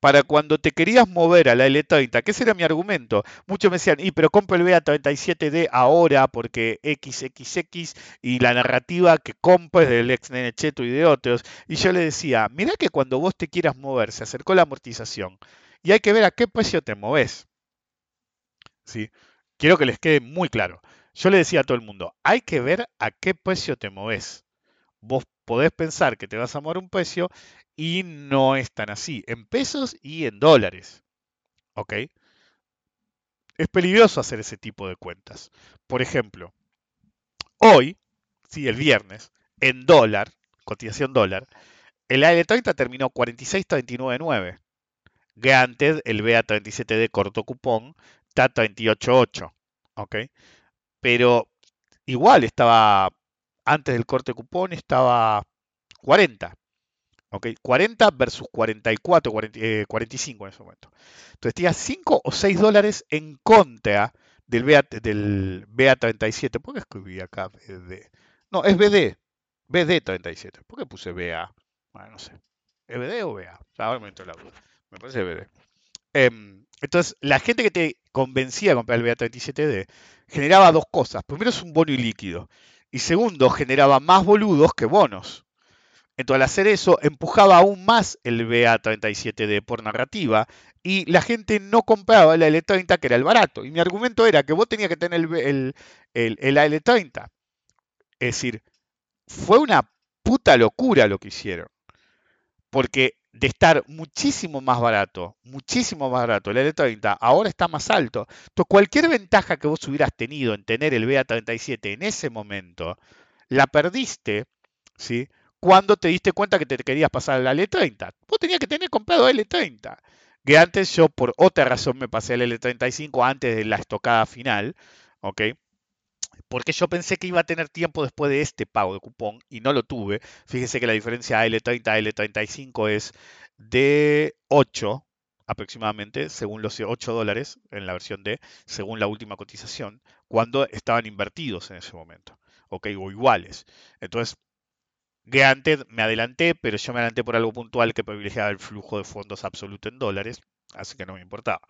Speaker 3: para cuando te querías mover a la L30, que ese era mi argumento. Muchos me decían, y pero compro el BA37D ahora porque XXX y la narrativa que compro es del ex Nenecheto y de otros. Y yo le decía, mira que cuando vos te quieras mover, se acercó la amortización y hay que ver a qué precio te moves. ¿Sí? Quiero que les quede muy claro. Yo le decía a todo el mundo, hay que ver a qué precio te moves. Vos podés pensar que te vas a mover un precio y no es tan así, en pesos y en dólares. ¿Ok? Es peligroso hacer ese tipo de cuentas. Por ejemplo, hoy, sí, el viernes, en dólar, cotización dólar, el AL30 terminó 46.39.9. Granted, el BA37D corto cupón está 38.8. ¿Ok? Pero igual estaba, antes del corte cupón estaba 40. ¿ok? 40 versus 44, 45 en ese momento. Entonces tenía 5 o 6 dólares en contra del, BA, del BA37. ¿Por qué escribí acá BD? No, es BD. BD37. ¿Por qué puse BA? Bueno, no sé. ¿Es BD o BA? Ahora la. Me parece BD. Em, entonces, la gente que te convencía de comprar el BA37D generaba dos cosas. Primero es un bono ilíquido. Y segundo, generaba más boludos que bonos. Entonces, al hacer eso, empujaba aún más el BA37D por narrativa y la gente no compraba el L30, que era el barato. Y mi argumento era que vos tenías que tener el, el, el AL30. Es decir, fue una puta locura lo que hicieron. Porque de estar muchísimo más barato, muchísimo más barato, el L30 ahora está más alto. Entonces, cualquier ventaja que vos hubieras tenido en tener el BA37 en ese momento, la perdiste, ¿sí? Cuando te diste cuenta que te querías pasar al L30. Vos tenías que tener comprado el L30. Que antes yo, por otra razón, me pasé al L35 antes de la estocada final, ¿ok? Porque yo pensé que iba a tener tiempo después de este pago de cupón y no lo tuve. Fíjese que la diferencia L30 a L35 es de 8 aproximadamente, según los 8 dólares en la versión D, según la última cotización, cuando estaban invertidos en ese momento, ¿ok? O iguales. Entonces, Granted, me adelanté, pero yo me adelanté por algo puntual que privilegiaba el flujo de fondos absoluto en dólares, así que no me importaba.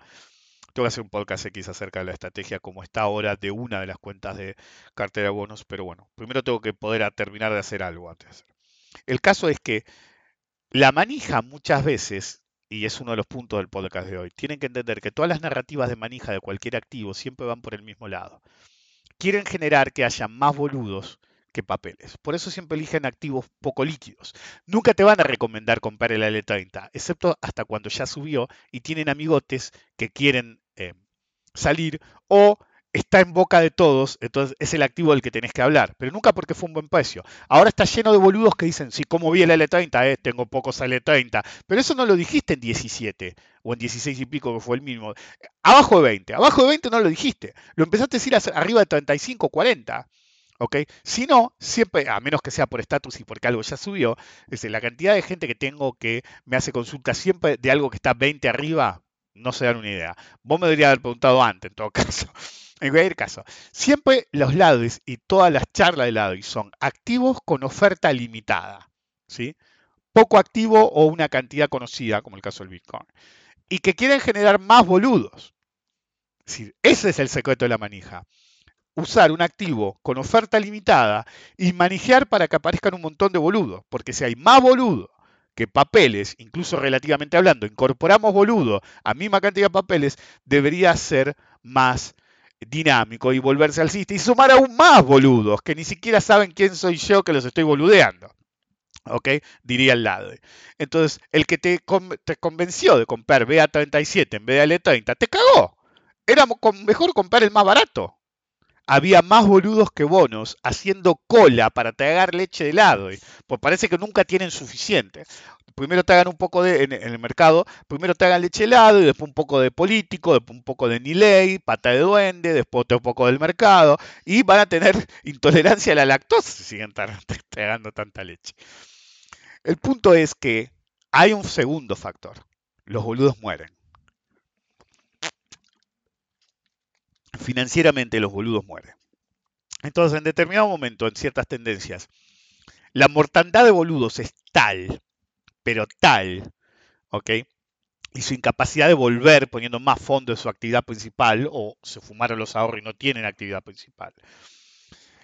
Speaker 3: Tengo que hacer un podcast X acerca de la estrategia como está ahora de una de las cuentas de cartera bonos, pero bueno, primero tengo que poder terminar de hacer algo antes. El caso es que la manija muchas veces, y es uno de los puntos del podcast de hoy, tienen que entender que todas las narrativas de manija de cualquier activo siempre van por el mismo lado. Quieren generar que haya más boludos que papeles. Por eso siempre eligen activos poco líquidos. Nunca te van a recomendar comprar el L30, excepto hasta cuando ya subió y tienen amigotes que quieren salir o está en boca de todos, entonces es el activo del que tenés que hablar, pero nunca porque fue un buen precio. Ahora está lleno de boludos que dicen, sí, como vi el L30, eh, tengo pocos L30, pero eso no lo dijiste en 17 o en 16 y pico que fue el mismo. Abajo de 20, abajo de 20 no lo dijiste, lo empezaste a decir arriba de 35, 40. ¿ok? Si no, siempre, a menos que sea por estatus y porque algo ya subió, es la cantidad de gente que tengo que me hace consulta siempre de algo que está 20 arriba, no se dan una idea. Vos me deberías haber preguntado antes, en todo caso. En cualquier caso, siempre los LADIs y todas las charlas de LADIs son activos con oferta limitada, ¿sí? Poco activo o una cantidad conocida, como el caso del Bitcoin. Y que quieren generar más boludos. ese es el secreto de la manija. Usar un activo con oferta limitada y manejar para que aparezcan un montón de boludos. Porque si hay más boludos que papeles, incluso relativamente hablando, incorporamos boludo a misma cantidad de papeles, debería ser más dinámico y volverse al sistema y sumar aún más boludos que ni siquiera saben quién soy yo que los estoy boludeando. ¿Ok? Diría al lado. Entonces, el que te, te convenció de comprar BA37 en vez de L30, te cagó. Era mejor comprar el más barato había más boludos que bonos haciendo cola para tragar leche de helado. Pues parece que nunca tienen suficiente. Primero te hagan un poco de, en, el mercado, primero te hagan leche helado y después un poco de político, después un poco de Niley, pata de duende, después un poco del mercado y van a tener intolerancia a la lactosa si siguen tragando tanta leche. El punto es que hay un segundo factor. Los boludos mueren. Financieramente los boludos mueren. Entonces, en determinado momento, en ciertas tendencias, la mortandad de boludos es tal, pero tal, ¿ok? y su incapacidad de volver poniendo más fondo en su actividad principal, o se fumaron los ahorros y no tienen actividad principal.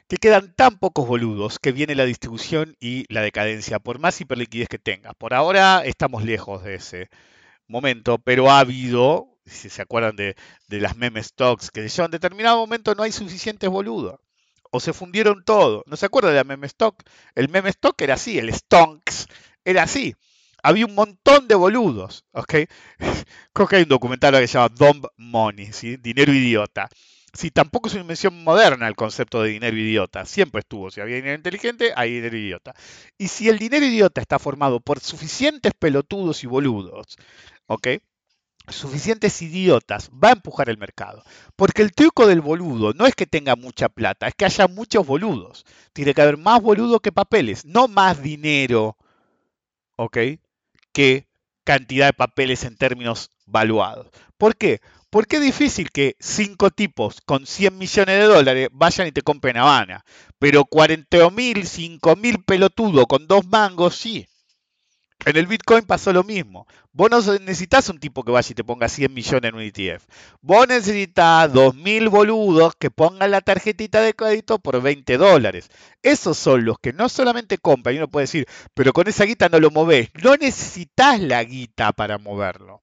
Speaker 3: Que quedan tan pocos boludos que viene la distribución y la decadencia, por más hiperliquidez que tenga. Por ahora estamos lejos de ese momento, pero ha habido, si se acuerdan de, las meme stocks, que en determinado momento no hay suficientes boludos. O se fundieron todo. ¿No se acuerdan de la meme stock? El meme stock era así, el stonks era así había un montón de boludos, ¿ok? Creo que hay un documental que se llama Dumb Money, ¿sí? Dinero idiota. Sí, tampoco es una invención moderna el concepto de dinero idiota. Siempre estuvo. Si había dinero inteligente, hay dinero idiota. Y si el dinero idiota está formado por suficientes pelotudos y boludos, ¿ok? Suficientes idiotas, va a empujar el mercado. Porque el truco del boludo no es que tenga mucha plata, es que haya muchos boludos. Tiene que haber más boludos que papeles, no más dinero, ¿ok? que cantidad de papeles en términos valuados. ¿Por qué? Porque es difícil que cinco tipos con 100 millones de dólares vayan y te compren Habana. Pero 40 mil, 5 mil pelotudos con dos mangos, sí. En el Bitcoin pasó lo mismo. Vos no necesitas un tipo que vaya y te ponga 100 millones en un ETF. Vos necesitas 2.000 boludos que pongan la tarjetita de crédito por 20 dólares. Esos son los que no solamente compran, y uno puede decir, pero con esa guita no lo movés. No necesitas la guita para moverlo.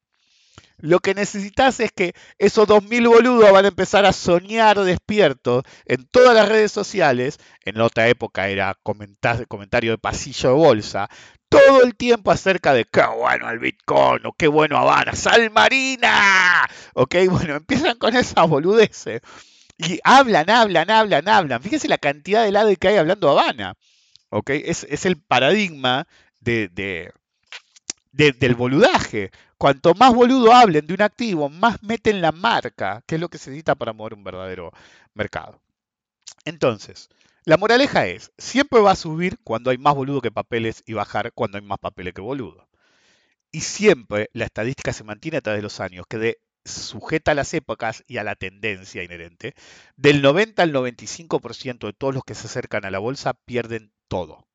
Speaker 3: Lo que necesitas es que esos 2.000 boludos van a empezar a soñar despiertos en todas las redes sociales. En otra época era comentario de pasillo de bolsa todo el tiempo acerca de qué bueno el Bitcoin o qué bueno Habana, sal marina. Ok, bueno, empiezan con esa boludeces. Y hablan, hablan, hablan, hablan. Fíjense la cantidad de lado que hay hablando Habana. Ok, es, el paradigma de, del boludaje. Cuanto más boludo hablen de un activo, más meten la marca, que es lo que se necesita para mover un verdadero mercado. Entonces, la moraleja es, siempre va a subir cuando hay más boludo que papeles y bajar cuando hay más papeles que boludo. Y siempre la estadística se mantiene a través de los años, que de, sujeta a las épocas y a la tendencia inherente, del 90 al 95% de todos los que se acercan a la bolsa pierden todo.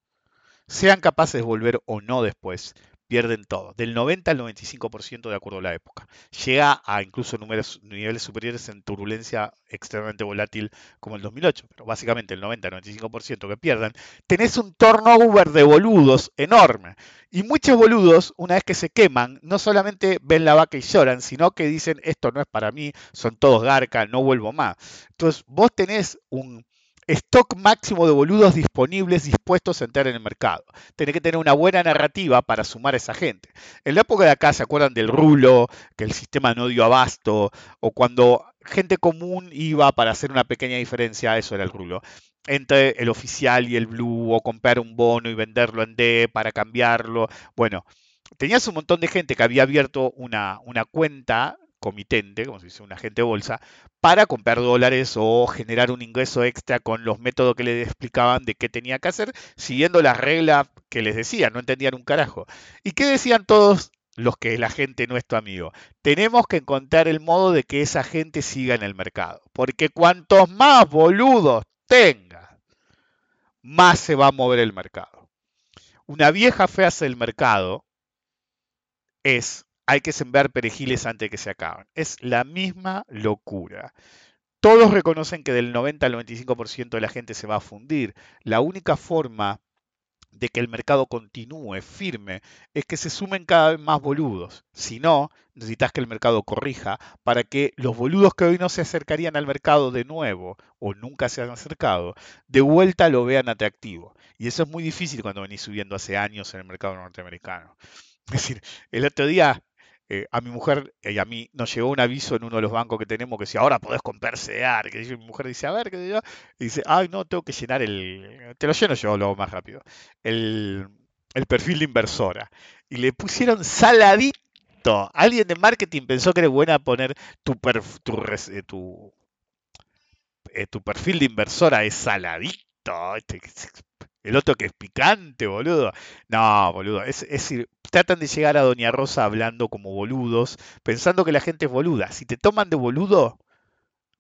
Speaker 3: Sean capaces de volver o no después, pierden todo, del 90 al 95% de acuerdo a la época. Llega a incluso números, niveles superiores en turbulencia extremadamente volátil como el 2008, pero básicamente el 90 al 95% que pierdan. Tenés un turnover de boludos enorme. Y muchos boludos, una vez que se queman, no solamente ven la vaca y lloran, sino que dicen, esto no es para mí, son todos garca, no vuelvo más. Entonces, vos tenés un stock máximo de boludos disponibles dispuestos a entrar en el mercado. Tenés que tener una buena narrativa para sumar a esa gente. En la época de acá, ¿se acuerdan del rulo? Que el sistema no dio abasto, o cuando gente común iba para hacer una pequeña diferencia, eso era el rulo, entre el oficial y el blue, o comprar un bono y venderlo en D para cambiarlo. Bueno, tenías un montón de gente que había abierto una cuenta comitente, como se dice, un agente bolsa, para comprar dólares o generar un ingreso extra con los métodos que le explicaban de qué tenía que hacer, siguiendo las reglas que les decían, no entendían un carajo. ¿Y qué decían todos los que la gente no es amigo? Tenemos que encontrar el modo de que esa gente siga en el mercado, porque cuantos más boludos tenga, más se va a mover el mercado. Una vieja fe hacia el mercado es hay que sembrar perejiles antes de que se acaben. Es la misma locura. Todos reconocen que del 90 al 95% de la gente se va a fundir. La única forma de que el mercado continúe firme es que se sumen cada vez más boludos. Si no, necesitas que el mercado corrija para que los boludos que hoy no se acercarían al mercado de nuevo o nunca se han acercado, de vuelta lo vean atractivo. Y eso es muy difícil cuando venís subiendo hace años en el mercado norteamericano. Es decir, el otro día eh, a mi mujer y a mí nos llegó un aviso en uno de los bancos que tenemos que si ahora podés comprar CEAR. Que mi mujer dice, a ver, ¿qué yo? Y dice, ay, no, tengo que llenar el. Te lo lleno yo, lo hago más rápido. El, perfil de inversora. Y le pusieron saladito. Alguien de marketing pensó que era buena poner tu, tu, eh, tu, eh, tu perfil de inversora es saladito. El otro que es picante, boludo. No, boludo. Es, decir, tratan de llegar a Doña Rosa hablando como boludos, pensando que la gente es boluda. Si te toman de boludo,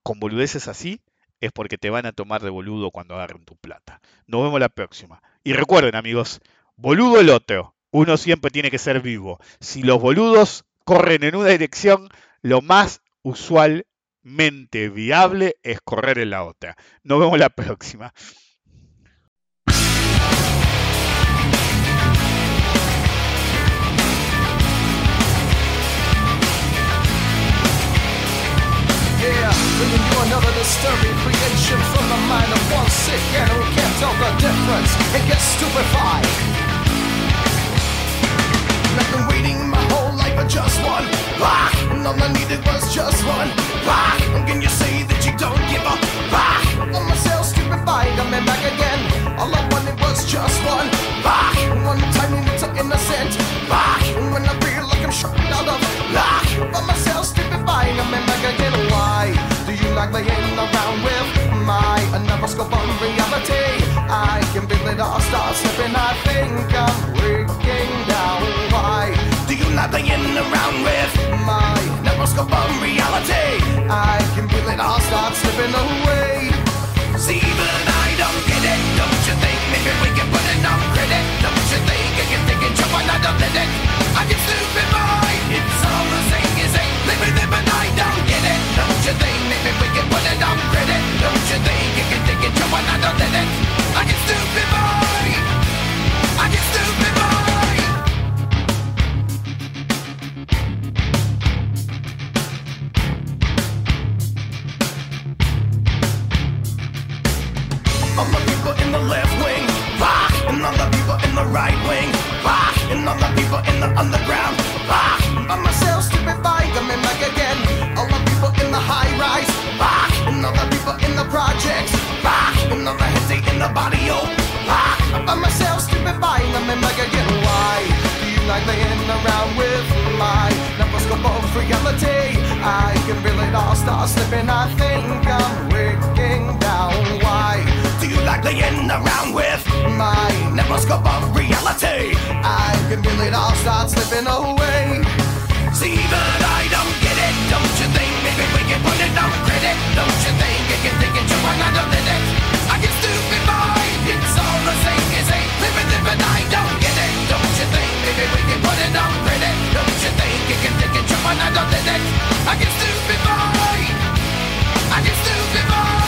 Speaker 3: con boludeces así, es porque te van a tomar de boludo cuando agarren tu plata. Nos vemos la próxima. Y recuerden, amigos, boludo el otro. Uno siempre tiene que ser vivo. Si los boludos corren en una dirección, lo más usualmente viable es correr en la otra. Nos vemos la próxima.
Speaker 2: Bringing you another disturbing creation from the mind of one sick and who can't tell the difference and gets stupefied. I've been waiting my whole life for just one rock, and all I needed was just one rock. Can you say that you don't give a rock? I'm myself stupefied, I'm back again. All I wanted was just one rock, one tiny little innocent rock. When I feel like I'm shot out of luck, I'm myself stupefied, I'm back again. Like laying around with my another scope on reality. I can feel it all start slipping. I think I'm breaking down. Why do you not laying around with my another scope on reality? I can feel it all start slipping away. See, but I don't get it. Don't you think maybe we can put it on credit? Don't you think I can take it? Why not let it? I can stupid mind. It's Don't you think you can take it? Why not let it? I can stupid mind. I can stupid the people in the left wing, rock, and people in the right wing, rock, and all the people in the underground, around with my microscope of reality. I can feel it all start slipping. I think I'm breaking down. Why do you like laying around with my microscope of reality? I can feel it all start slipping away. See, but I don't get it. Don't you think maybe we can put it on credit? Don't you think it can take it to another minute? I get stupid mind. It's all the same. It's a living, living. I don't get it. Don't you think maybe we can put I get stupid, boy. I get stupid, boy.